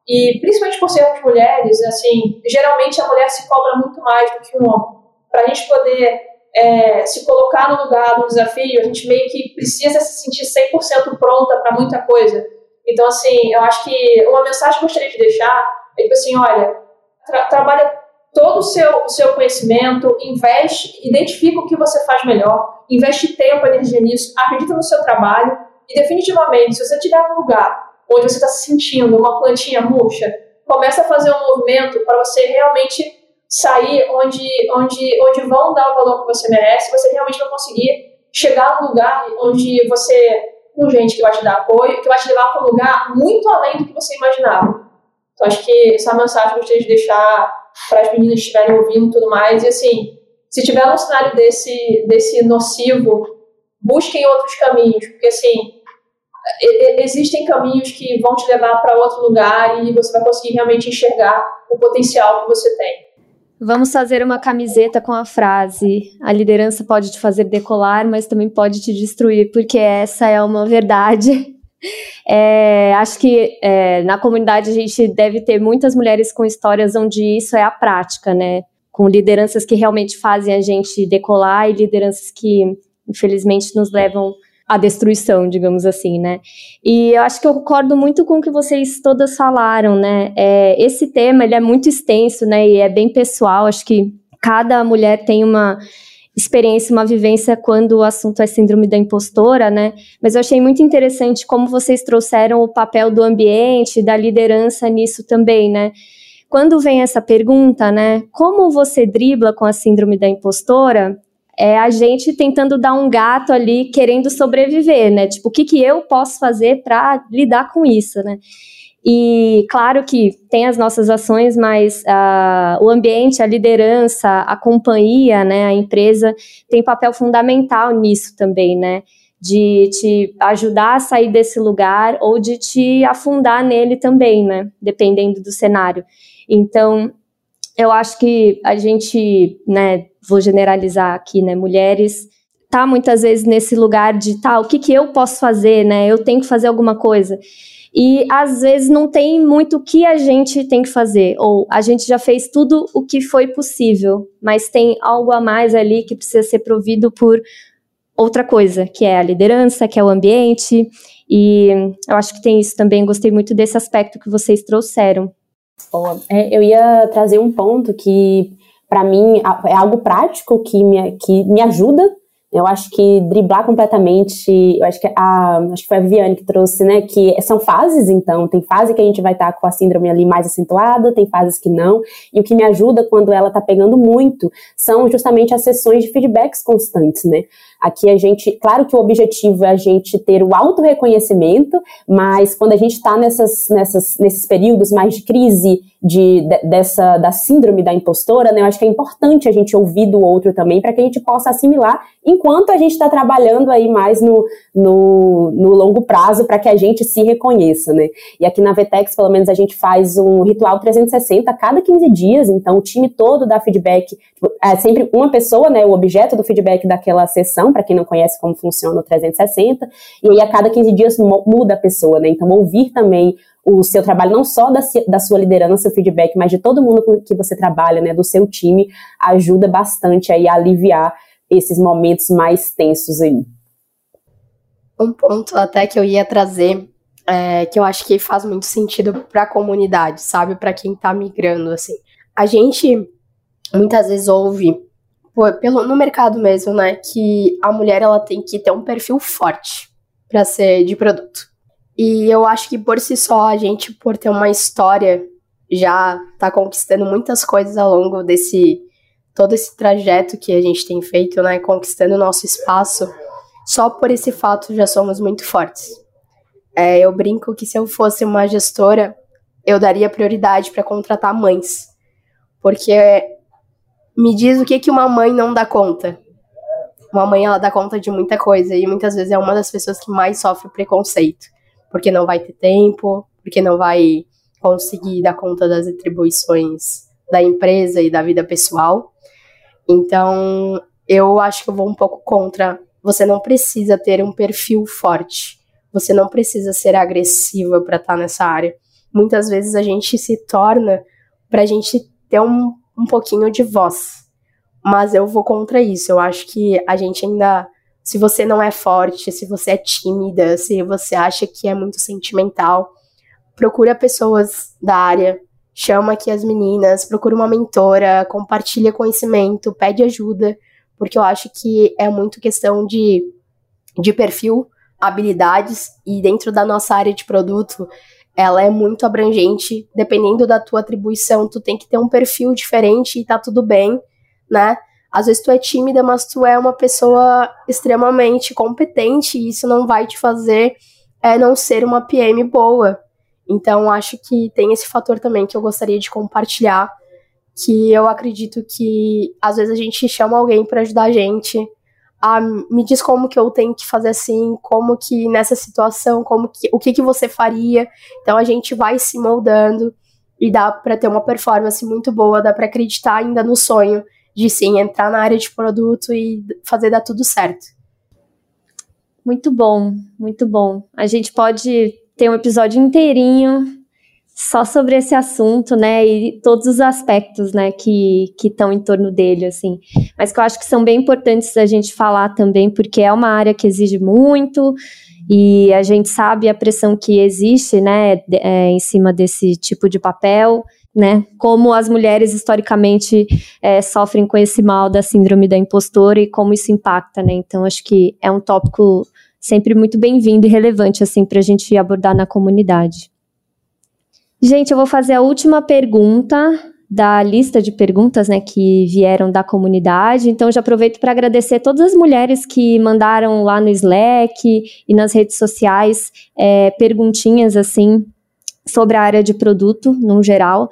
E principalmente por sermos mulheres, assim, geralmente a mulher se cobra muito mais do que o homem. Para a gente poder é, se colocar no lugar do desafio, a gente meio que precisa se sentir 100% pronta para muita coisa. Então, assim, eu acho que uma mensagem que eu gostaria de deixar é tipo assim, olha, tra trabalha todo o seu, o seu conhecimento, investe, identifica o que você faz melhor, investe tempo, energia nisso, acredita no seu trabalho e definitivamente, se você estiver num lugar onde você está se sentindo uma plantinha murcha, começa a fazer um movimento para você realmente sair onde, onde, onde vão dar o valor que você merece, você realmente vai conseguir chegar num lugar onde você com gente que vai te dar apoio, que vai te levar para um lugar muito além do que você imaginava. Então, acho que essa mensagem eu gostaria de deixar para as meninas que estiverem ouvindo e tudo mais. E, assim, se tiver um cenário desse, desse nocivo, busquem outros caminhos, porque, assim, existem caminhos que vão te levar para outro lugar e você vai conseguir realmente enxergar o potencial que você tem. Vamos fazer uma camiseta com a frase: a liderança pode te fazer decolar, mas também pode te destruir, porque essa é uma verdade. É, acho que é, na comunidade a gente deve ter muitas mulheres com histórias onde isso é a prática, né? Com lideranças que realmente fazem a gente decolar e lideranças que, infelizmente, nos levam à destruição, digamos assim, né? E eu acho que eu concordo muito com o que vocês todas falaram, né? É, esse tema ele é muito extenso, né? E é bem pessoal. Acho que cada mulher tem uma experiência, uma vivência quando o assunto é síndrome da impostora, né? Mas eu achei muito interessante como vocês trouxeram o papel do ambiente, da liderança nisso também, né? Quando vem essa pergunta, né? Como você dribla com a síndrome da impostora? É a gente tentando dar um gato ali, querendo sobreviver, né? Tipo, o que, que eu posso fazer para lidar com isso, né? E claro que tem as nossas ações, mas uh, o ambiente, a liderança, a companhia, né, a empresa tem papel fundamental nisso também, né? De te ajudar a sair desse lugar ou de te afundar nele também, né? Dependendo do cenário. Então, eu acho que a gente, né, vou generalizar aqui, né, mulheres tá muitas vezes nesse lugar de tá, o que que eu posso fazer, né? Eu tenho que fazer alguma coisa. E às vezes não tem muito o que a gente tem que fazer, ou a gente já fez tudo o que foi possível, mas tem algo a mais ali que precisa ser provido por outra coisa, que é a liderança, que é o ambiente. E eu acho que tem isso também. Gostei muito desse aspecto que vocês trouxeram. É, eu ia trazer um ponto que, para mim, é algo prático que me, que me ajuda. Eu acho que driblar completamente, eu acho que a, acho que foi a Viviane que trouxe, né, que são fases, então, tem fase que a gente vai estar tá com a síndrome ali mais acentuada, tem fases que não, e o que me ajuda quando ela tá pegando muito são justamente as sessões de feedbacks constantes, né, Aqui a gente, claro que o objetivo é a gente ter o auto-reconhecimento, mas quando a gente está nessas, nessas, nesses períodos mais de crise, de, de, dessa, da síndrome da impostora, né, eu acho que é importante a gente ouvir do outro também, para que a gente possa assimilar, enquanto a gente está trabalhando aí mais no, no, no longo prazo, para que a gente se reconheça, né. E aqui na Vetex, pelo menos, a gente faz um ritual 360 a cada 15 dias, então o time todo dá feedback, tipo, é sempre uma pessoa, né, o objeto do feedback daquela sessão, para quem não conhece como funciona o 360, e aí a cada 15 dias muda a pessoa, né? Então, ouvir também o seu trabalho, não só da, da sua liderança, o feedback, mas de todo mundo com que você trabalha, né, do seu time, ajuda bastante aí a aliviar esses momentos mais tensos aí. Um ponto até que eu ia trazer, é, que eu acho que faz muito sentido para a comunidade, sabe, para quem está migrando, assim. A gente muitas vezes ouve pelo, no mercado mesmo, né, que a mulher ela tem que ter um perfil forte para ser de produto. E eu acho que por si só a gente, por ter uma história, já tá conquistando muitas coisas ao longo desse todo esse trajeto que a gente tem feito, né, conquistando o nosso espaço. Só por esse fato já somos muito fortes. É, eu brinco que se eu fosse uma gestora, eu daria prioridade para contratar mães, porque me diz o que, que uma mãe não dá conta. Uma mãe, ela dá conta de muita coisa e muitas vezes é uma das pessoas que mais sofre preconceito. Porque não vai ter tempo, porque não vai conseguir dar conta das atribuições da empresa e da vida pessoal. Então, eu acho que eu vou um pouco contra. Você não precisa ter um perfil forte. Você não precisa ser agressiva para estar tá nessa área. Muitas vezes a gente se torna para a gente ter um um pouquinho de voz. Mas eu vou contra isso. Eu acho que a gente ainda. Se você não é forte, se você é tímida, se você acha que é muito sentimental, procura pessoas da área, chama aqui as meninas, procura uma mentora, compartilha conhecimento, pede ajuda, porque eu acho que é muito questão de, de perfil, habilidades, e dentro da nossa área de produto, ela é muito abrangente, dependendo da tua atribuição, tu tem que ter um perfil diferente e tá tudo bem, né? Às vezes tu é tímida, mas tu é uma pessoa extremamente competente e isso não vai te fazer é, não ser uma PM boa. Então acho que tem esse fator também que eu gostaria de compartilhar, que eu acredito que às vezes a gente chama alguém para ajudar a gente, ah, me diz como que eu tenho que fazer assim, como que nessa situação, como que o que que você faria. Então a gente vai se moldando e dá para ter uma performance muito boa, dá para acreditar ainda no sonho de sim entrar na área de produto e fazer dar tudo certo. Muito bom, muito bom. A gente pode ter um episódio inteirinho só sobre esse assunto, né, e todos os aspectos, né, que estão em torno dele, assim, mas que eu acho que são bem importantes a gente falar também, porque é uma área que exige muito e a gente sabe a pressão que existe, né, é, em cima desse tipo de papel, né, como as mulheres historicamente é, sofrem com esse mal da síndrome da impostora e como isso impacta, né, então acho que é um tópico sempre muito bem-vindo e relevante, assim, para a gente abordar na comunidade. Gente, eu vou fazer a última pergunta da lista de perguntas né, que vieram da comunidade. Então, já aproveito para agradecer todas as mulheres que mandaram lá no Slack e nas redes sociais é, perguntinhas assim sobre a área de produto, no geral.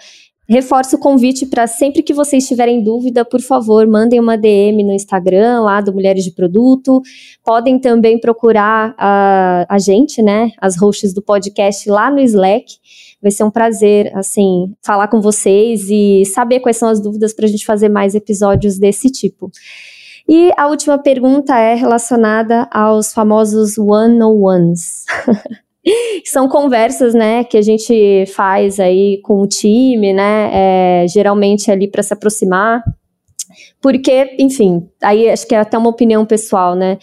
Reforço o convite para sempre que vocês tiverem dúvida, por favor, mandem uma DM no Instagram lá do Mulheres de Produto. Podem também procurar a, a gente, né, as hosts do podcast lá no Slack. Vai ser um prazer, assim, falar com vocês e saber quais são as dúvidas para a gente fazer mais episódios desse tipo. E a última pergunta é relacionada aos famosos one-on-ones. São conversas, né, que a gente faz aí com o time, né, é, geralmente ali para se aproximar, porque, enfim, aí acho que é até uma opinião pessoal, né,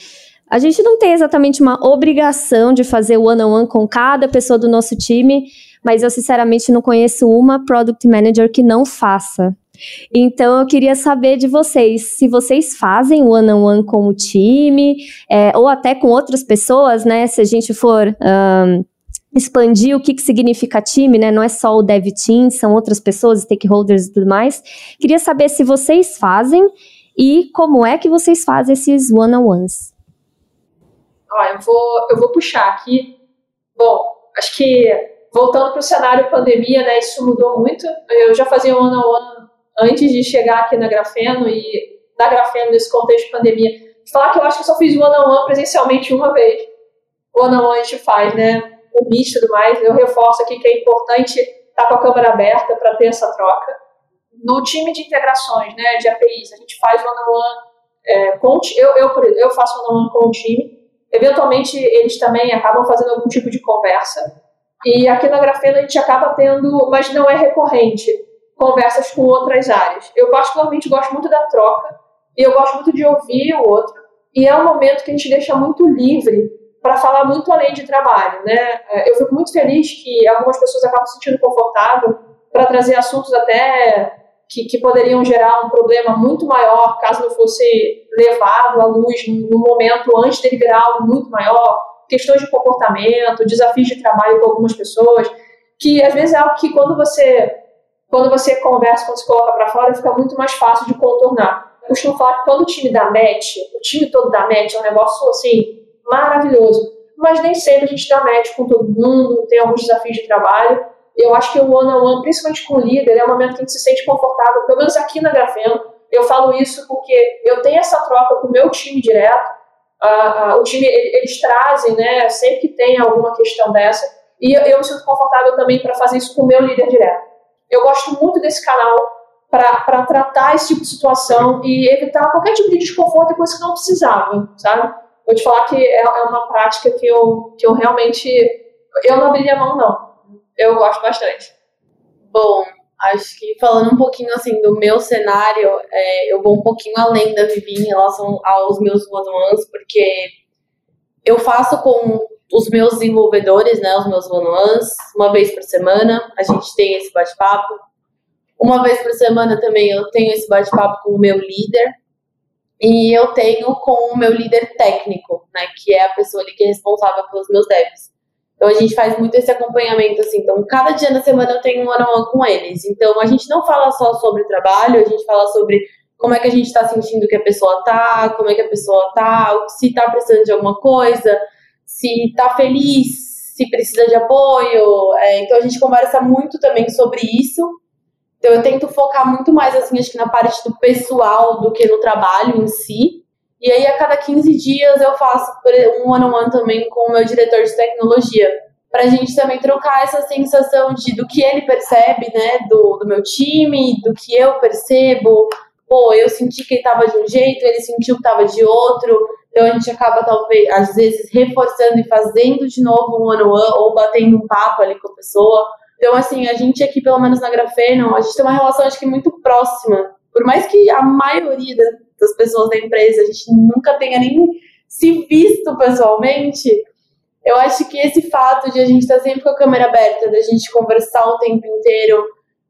a gente não tem exatamente uma obrigação de fazer one-on-one -on -one com cada pessoa do nosso time, mas eu sinceramente não conheço uma product manager que não faça. Então eu queria saber de vocês se vocês fazem one on one com o time é, ou até com outras pessoas, né? Se a gente for um, expandir o que, que significa time, né? Não é só o dev team, são outras pessoas, stakeholders e tudo mais. Queria saber se vocês fazem e como é que vocês fazem esses one on ones. Ó, eu vou eu vou puxar aqui. Bom, acho que voltando para o cenário pandemia, né, isso mudou muito. Eu já fazia one on one antes de chegar aqui na Grafeno e da Grafeno nesse contexto de pandemia. Falar que eu acho que eu só fiz one on one presencialmente uma vez. One on one a gente faz, né, o Meet e tudo mais. Eu reforço aqui que é importante estar com a câmera aberta para ter essa troca. No time de integrações, né, de APIs, a gente faz one on one é, com, eu, eu, eu faço one on one com o time. Eventualmente, eles também acabam fazendo algum tipo de conversa e aqui na Grafena a gente acaba tendo, mas não é recorrente, conversas com outras áreas. Eu particularmente gosto muito da troca e eu gosto muito de ouvir o outro. E é um momento que a gente deixa muito livre para falar muito além de trabalho, né? Eu fico muito feliz que algumas pessoas acabam se sentindo confortável para trazer assuntos até que, que, poderiam gerar um problema muito maior caso não fosse levado à luz no momento antes dele virar algo muito maior questões de comportamento, desafios de trabalho com algumas pessoas, que às vezes é algo que quando você quando você conversa, quando se coloca para fora, fica muito mais fácil de contornar. Eu costumo falar que quando o time dá match, o time todo dá match, é um negócio assim maravilhoso. Mas nem sempre a gente dá match com todo mundo, tem alguns desafios de trabalho. Eu acho que o one-on-one, -on -one, principalmente com o líder, é um momento que a gente se sente confortável, pelo menos aqui na Grafeno. Eu falo isso porque eu tenho essa troca com o meu time direto, Uh, uh, o time, eles trazem, né, sempre que tem alguma questão dessa, e eu, me sinto confortável também para fazer isso com o meu líder direto. Eu gosto muito desse canal para tratar esse tipo de situação e evitar qualquer tipo de desconforto coisa que não precisava, sabe? Vou te falar que é, é uma prática que eu, que eu realmente, eu não abriria mão, não. Eu gosto bastante. Bom, Acho que falando um pouquinho assim do meu cenário, é, eu vou um pouquinho além da Vivi em relação aos meus one-on-ones, porque eu faço com os meus desenvolvedores, né, os meus one-on-ones, uma vez por semana, a gente tem esse bate-papo. Uma vez por semana também eu tenho esse bate-papo com o meu líder, e eu tenho com o meu líder técnico, né, que é a pessoa ali que é responsável pelos meus devs. Então a gente faz muito esse acompanhamento, assim. Então, cada dia da semana eu tenho um on one com eles. Então a gente não fala só sobre trabalho, a gente fala sobre como é que a gente está sentindo que a pessoa tá, como é que a pessoa tá, se tá precisando de alguma coisa, se tá feliz, se precisa de apoio. É, então a gente conversa muito também sobre isso. Então eu tento focar muito mais, assim, acho que na parte do pessoal do que no trabalho em si. E aí, a cada 15 dias, eu faço um one-on-one também com o meu diretor de tecnologia. para a gente também trocar essa sensação de do que ele percebe, né, do, do meu time, do que eu percebo. Pô, eu senti que ele estava de um jeito, ele sentiu que estava de outro. Então a gente acaba, talvez, às vezes, reforçando e fazendo de novo um one-on-one ou batendo um papo ali com a pessoa. Então, assim, a gente aqui, pelo menos na Grafeno, a gente tem uma relação, acho que, muito próxima. Por mais que a maioria das pessoas da empresa a gente nunca tenha nem se visto pessoalmente, eu acho que esse fato de a gente estar tá sempre com a câmera aberta, da gente conversar o tempo inteiro,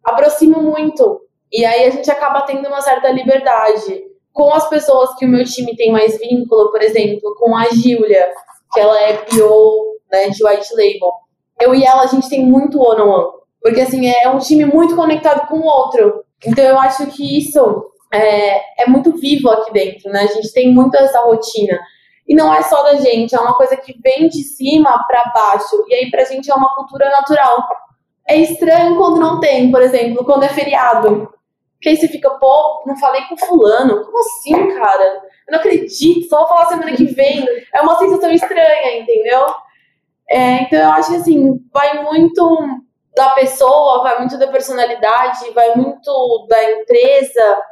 aproxima muito. E aí a gente acaba tendo uma certa liberdade. Com as pessoas que o meu time tem mais vínculo, por exemplo, com a Gília, que ela é PO né, de White Label eu e ela, a gente tem muito one-on-one. Porque, assim, é um time muito conectado com o outro. Então, eu acho que isso é, é muito vivo aqui dentro, né? A gente tem muito essa rotina. E não é só da gente, é uma coisa que vem de cima para baixo. E aí, pra gente, é uma cultura natural. É estranho quando não tem, por exemplo, quando é feriado. Porque aí você fica, pô, não falei com fulano. Como assim, cara? Eu não acredito, só vou falar semana que vem. É uma sensação estranha, entendeu? É, então eu acho que assim, vai muito da pessoa, vai muito da personalidade, vai muito da empresa,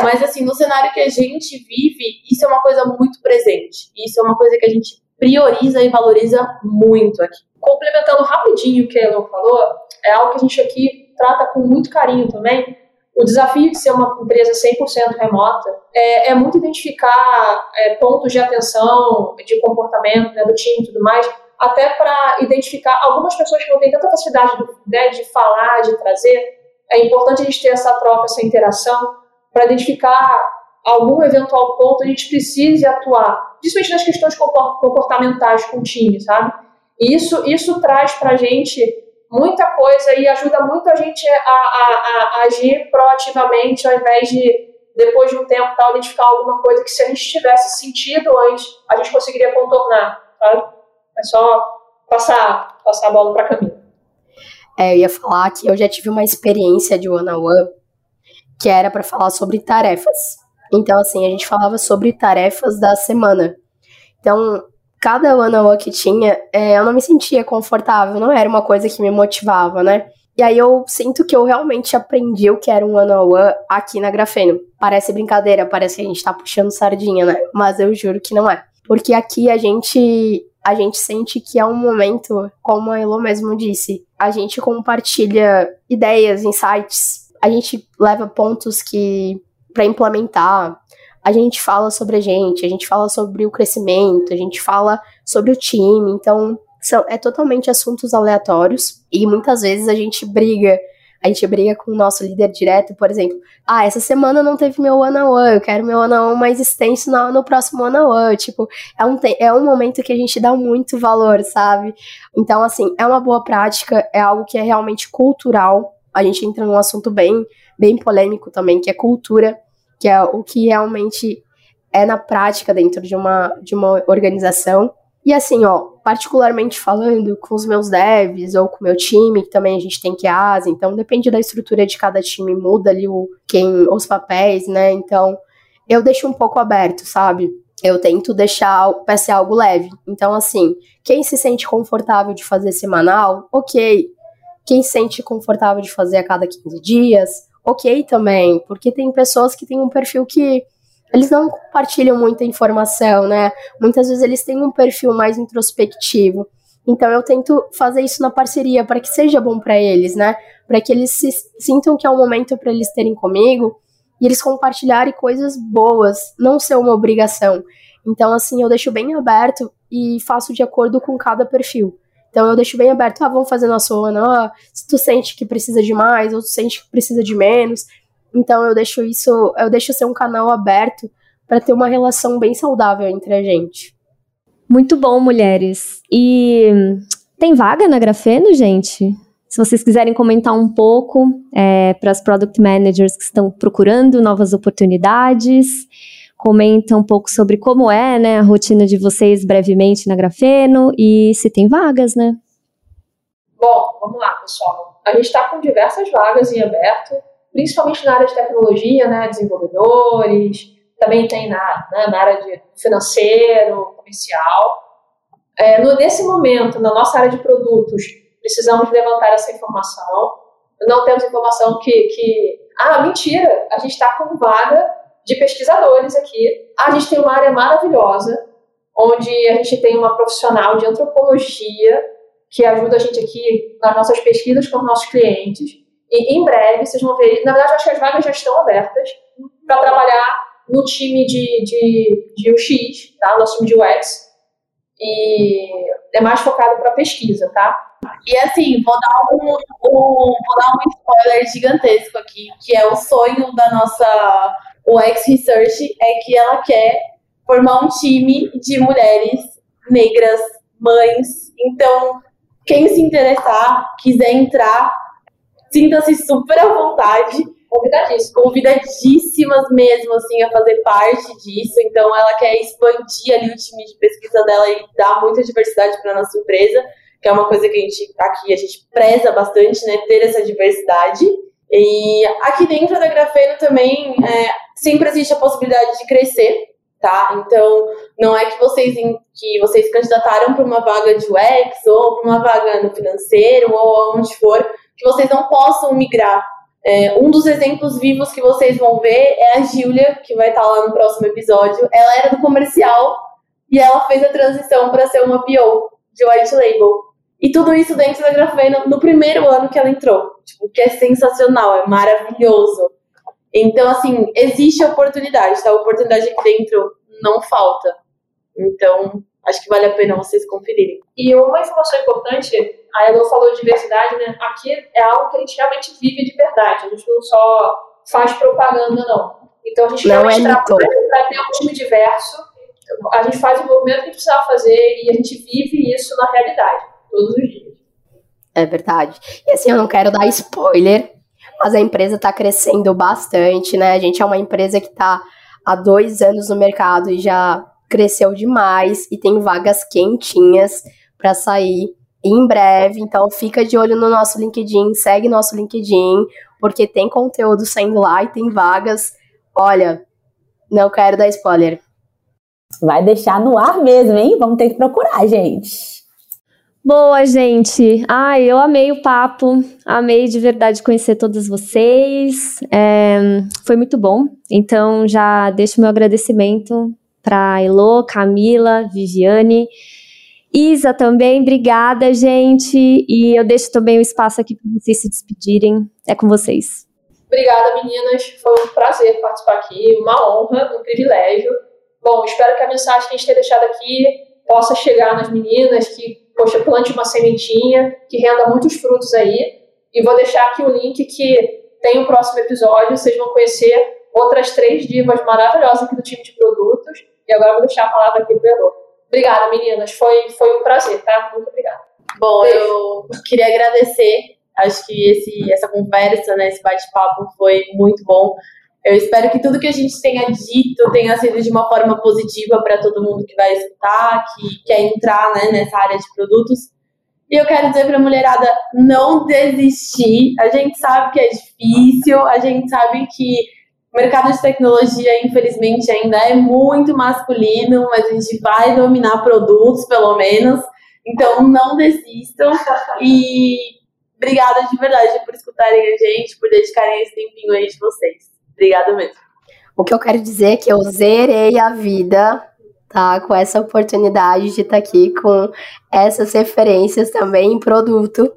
mas assim, no cenário que a gente vive, isso é uma coisa muito presente. Isso é uma coisa que a gente prioriza e valoriza muito aqui. Complementando rapidinho o que a Elon falou, é algo que a gente aqui trata com muito carinho também. O desafio de ser uma empresa 100% remota é, é, muito identificar é, pontos de atenção, de comportamento né, do time e tudo mais, até para identificar algumas pessoas que não têm tanta facilidade né, de falar, de trazer. É importante a gente ter essa troca, essa interação, para identificar algum eventual ponto a gente precise atuar, principalmente nas questões comportamentais com o time, sabe? E isso, isso traz para a gente muita coisa e ajuda muito a gente a, a, a, agir proativamente ao invés de depois de um tempo tal identificar alguma coisa que se a gente tivesse sentido antes a gente conseguiria contornar, sabe? É só passar, passar a bola para caminho. É, eu ia falar que eu já tive uma experiência de one-on-one que era para falar sobre tarefas. Então, assim, a gente falava sobre tarefas da semana. Então, cada one-on-one que tinha, é, eu não me sentia confortável, não era uma coisa que me motivava, né? E aí eu sinto que eu realmente aprendi o que era um one-on-one aqui na Grafeno. Parece brincadeira, parece que a gente tá puxando sardinha, né? Mas eu juro que não é. Porque aqui a gente a gente sente que é um momento, como a Elo mesmo disse, a gente compartilha ideias, insights, a gente leva pontos que para implementar, a gente fala sobre a gente, a gente fala sobre o crescimento, a gente fala sobre o time, então são, é totalmente assuntos aleatórios e muitas vezes a gente briga a gente briga com o nosso líder direto, por exemplo, ah, essa semana não teve meu one-on-one, eu quero meu one-on-one mais extenso no, no próximo one-on-one, tipo, é um, é um momento que a gente dá muito valor, sabe? Então, assim, é uma boa prática, é algo que é realmente cultural, a gente entra num assunto bem, bem polêmico também, que é cultura, que é o que realmente é na prática dentro de uma, de uma organização, e assim, ó, particularmente falando com os meus devs ou com o meu time, que também a gente tem que asa, então depende da estrutura de cada time, muda ali o quem os papéis, né? Então, eu deixo um pouco aberto, sabe? Eu tento deixar para ser algo leve. Então, assim, quem se sente confortável de fazer semanal, ok. Quem se sente confortável de fazer a cada 15 dias, ok também. Porque tem pessoas que têm um perfil que eles não compartilham muita informação, né? Muitas vezes eles têm um perfil mais introspectivo. Então eu tento fazer isso na parceria para que seja bom para eles, né? Para que eles se sintam que é um momento para eles terem comigo e eles compartilharem coisas boas, não ser uma obrigação. Então assim, eu deixo bem aberto e faço de acordo com cada perfil. Então eu deixo bem aberto, ah, vamos fazer nosso ano, ah, se tu sente que precisa de mais, ou tu sente que precisa de menos, então eu deixo isso, eu deixo ser um canal aberto para ter uma relação bem saudável entre a gente. Muito bom, mulheres. E tem vaga na Grafeno, gente? Se vocês quiserem comentar um pouco é, para as product managers que estão procurando novas oportunidades, comenta um pouco sobre como é né, a rotina de vocês brevemente na Grafeno e se tem vagas, né? Bom, vamos lá, pessoal. A gente está com diversas vagas em aberto principalmente na área de tecnologia, né, desenvolvedores, também tem na, né, na área de financeiro, comercial. É, no, nesse momento, na nossa área de produtos, precisamos levantar essa informação. Não temos informação que, que ah, mentira, a gente está com vaga de pesquisadores aqui. A gente tem uma área maravilhosa, onde a gente tem uma profissional de antropologia que ajuda a gente aqui nas nossas pesquisas com os nossos clientes. E em breve vocês vão ver. Na verdade, acho que as vagas já estão abertas para trabalhar no time de, de, de UX, tá? Nosso time de UX. E é mais focado para pesquisa, tá? E assim, vou dar, um, um, vou dar um spoiler gigantesco aqui, que é o sonho da nossa UX Research, é que ela quer formar um time de mulheres negras, mães. Então, quem se interessar, quiser entrar, sinta-se super à vontade. Convidadíssimas. Convidadíssimas mesmo, assim, a fazer parte disso. Então, ela quer expandir ali o time de pesquisa dela e dar muita diversidade para nossa empresa, que é uma coisa que a gente aqui a gente preza bastante, né? Ter essa diversidade. E aqui dentro da Grafeno também é, sempre existe a possibilidade de crescer, tá? Então, não é que vocês que vocês candidataram para uma vaga de UX ou para uma vaga no financeiro ou onde for, que vocês não possam migrar. É, um dos exemplos vivos que vocês vão ver é a Júlia, que vai estar lá no próximo episódio. Ela era do comercial e ela fez a transição para ser uma PO de white label. E tudo isso dentro da Grafeno no primeiro ano que ela entrou. Tipo, que é sensacional, é maravilhoso. Então, assim, existe oportunidade, tá? A oportunidade aqui dentro não falta. Então, acho que vale a pena vocês conferirem. E uma informação importante, a Elo falou de diversidade, né? Aqui é algo que a gente realmente vive de verdade. A gente não só faz propaganda, não. Então a gente não realmente é trabalha para ter um time diverso. A gente faz o movimento que precisava fazer e a gente vive isso na realidade, todos os dias. É verdade. E assim, eu não quero dar spoiler, mas a empresa está crescendo bastante, né? A gente é uma empresa que está há dois anos no mercado e já cresceu demais e tem vagas quentinhas para sair em breve. Então fica de olho no nosso LinkedIn, segue nosso LinkedIn, porque tem conteúdo saindo lá e tem vagas. Olha, não quero dar spoiler. Vai deixar no ar mesmo, hein? Vamos ter que procurar, gente. Boa, gente. Ai, eu amei o papo, amei de verdade conhecer todos vocês. É, foi muito bom. Então, já deixo meu agradecimento para Elo, Camila, Viviane. Isa também, obrigada, gente. E eu deixo também o espaço aqui para vocês se despedirem. É com vocês. Obrigada, meninas. Foi um prazer participar aqui, uma honra, um privilégio. Bom, espero que a mensagem que a gente tenha deixado aqui possa chegar nas meninas, que poxa, plante uma sementinha que renda muitos frutos aí. E vou deixar aqui o link que tem o próximo episódio, vocês vão conhecer outras três divas maravilhosas aqui do time de produtos. E agora vou deixar a palavra aqui pro Elô. Obrigada, meninas. Foi, foi um prazer, tá? Muito obrigada. Bom, Beijo. eu queria agradecer. Acho que esse, essa conversa, né, esse bate-papo foi muito bom. Eu espero que tudo que a gente tenha dito tenha sido de uma forma positiva para todo mundo que vai escutar, que quer entrar né, nessa área de produtos. E eu quero dizer para a mulherada não desistir. A gente sabe que é difícil, a gente sabe que o mercado de tecnologia, infelizmente, ainda é muito masculino, mas a gente vai dominar produtos, pelo menos. Então, não desistam. E obrigada de verdade por escutarem a gente, por dedicarem esse tempinho aí de vocês. Obrigada mesmo. O que eu quero dizer é que eu zerei a vida, tá? Com essa oportunidade de estar tá aqui com essas referências também em produto.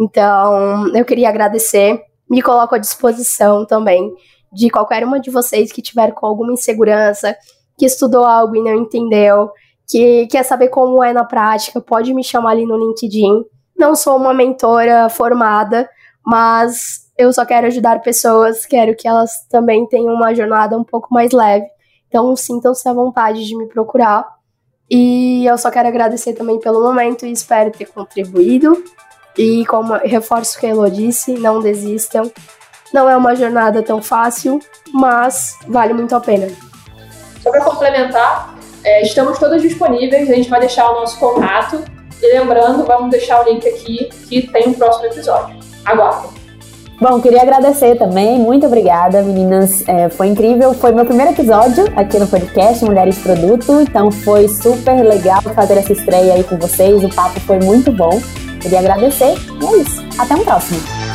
Então, eu queria agradecer, me coloco à disposição também de qualquer uma de vocês que tiver com alguma insegurança, que estudou algo e não entendeu, que quer saber como é na prática, pode me chamar ali no LinkedIn. Não sou uma mentora formada, mas eu só quero ajudar pessoas, quero que elas também tenham uma jornada um pouco mais leve. Então, sintam-se à vontade de me procurar. E eu só quero agradecer também pelo momento e espero ter contribuído. E como reforço o que a Elo disse, não desistam. Não é uma jornada tão fácil, mas vale muito a pena. Só para complementar, é, estamos todos disponíveis, a gente vai deixar o nosso contato. E lembrando, vamos deixar o link aqui que tem o um próximo episódio. Aguardem. Bom, queria agradecer também, muito obrigada, meninas. É, foi incrível, foi meu primeiro episódio aqui no podcast Mulheres de Produto, então foi super legal fazer essa estreia aí com vocês. O papo foi muito bom. Queria agradecer e é isso. Até um próximo.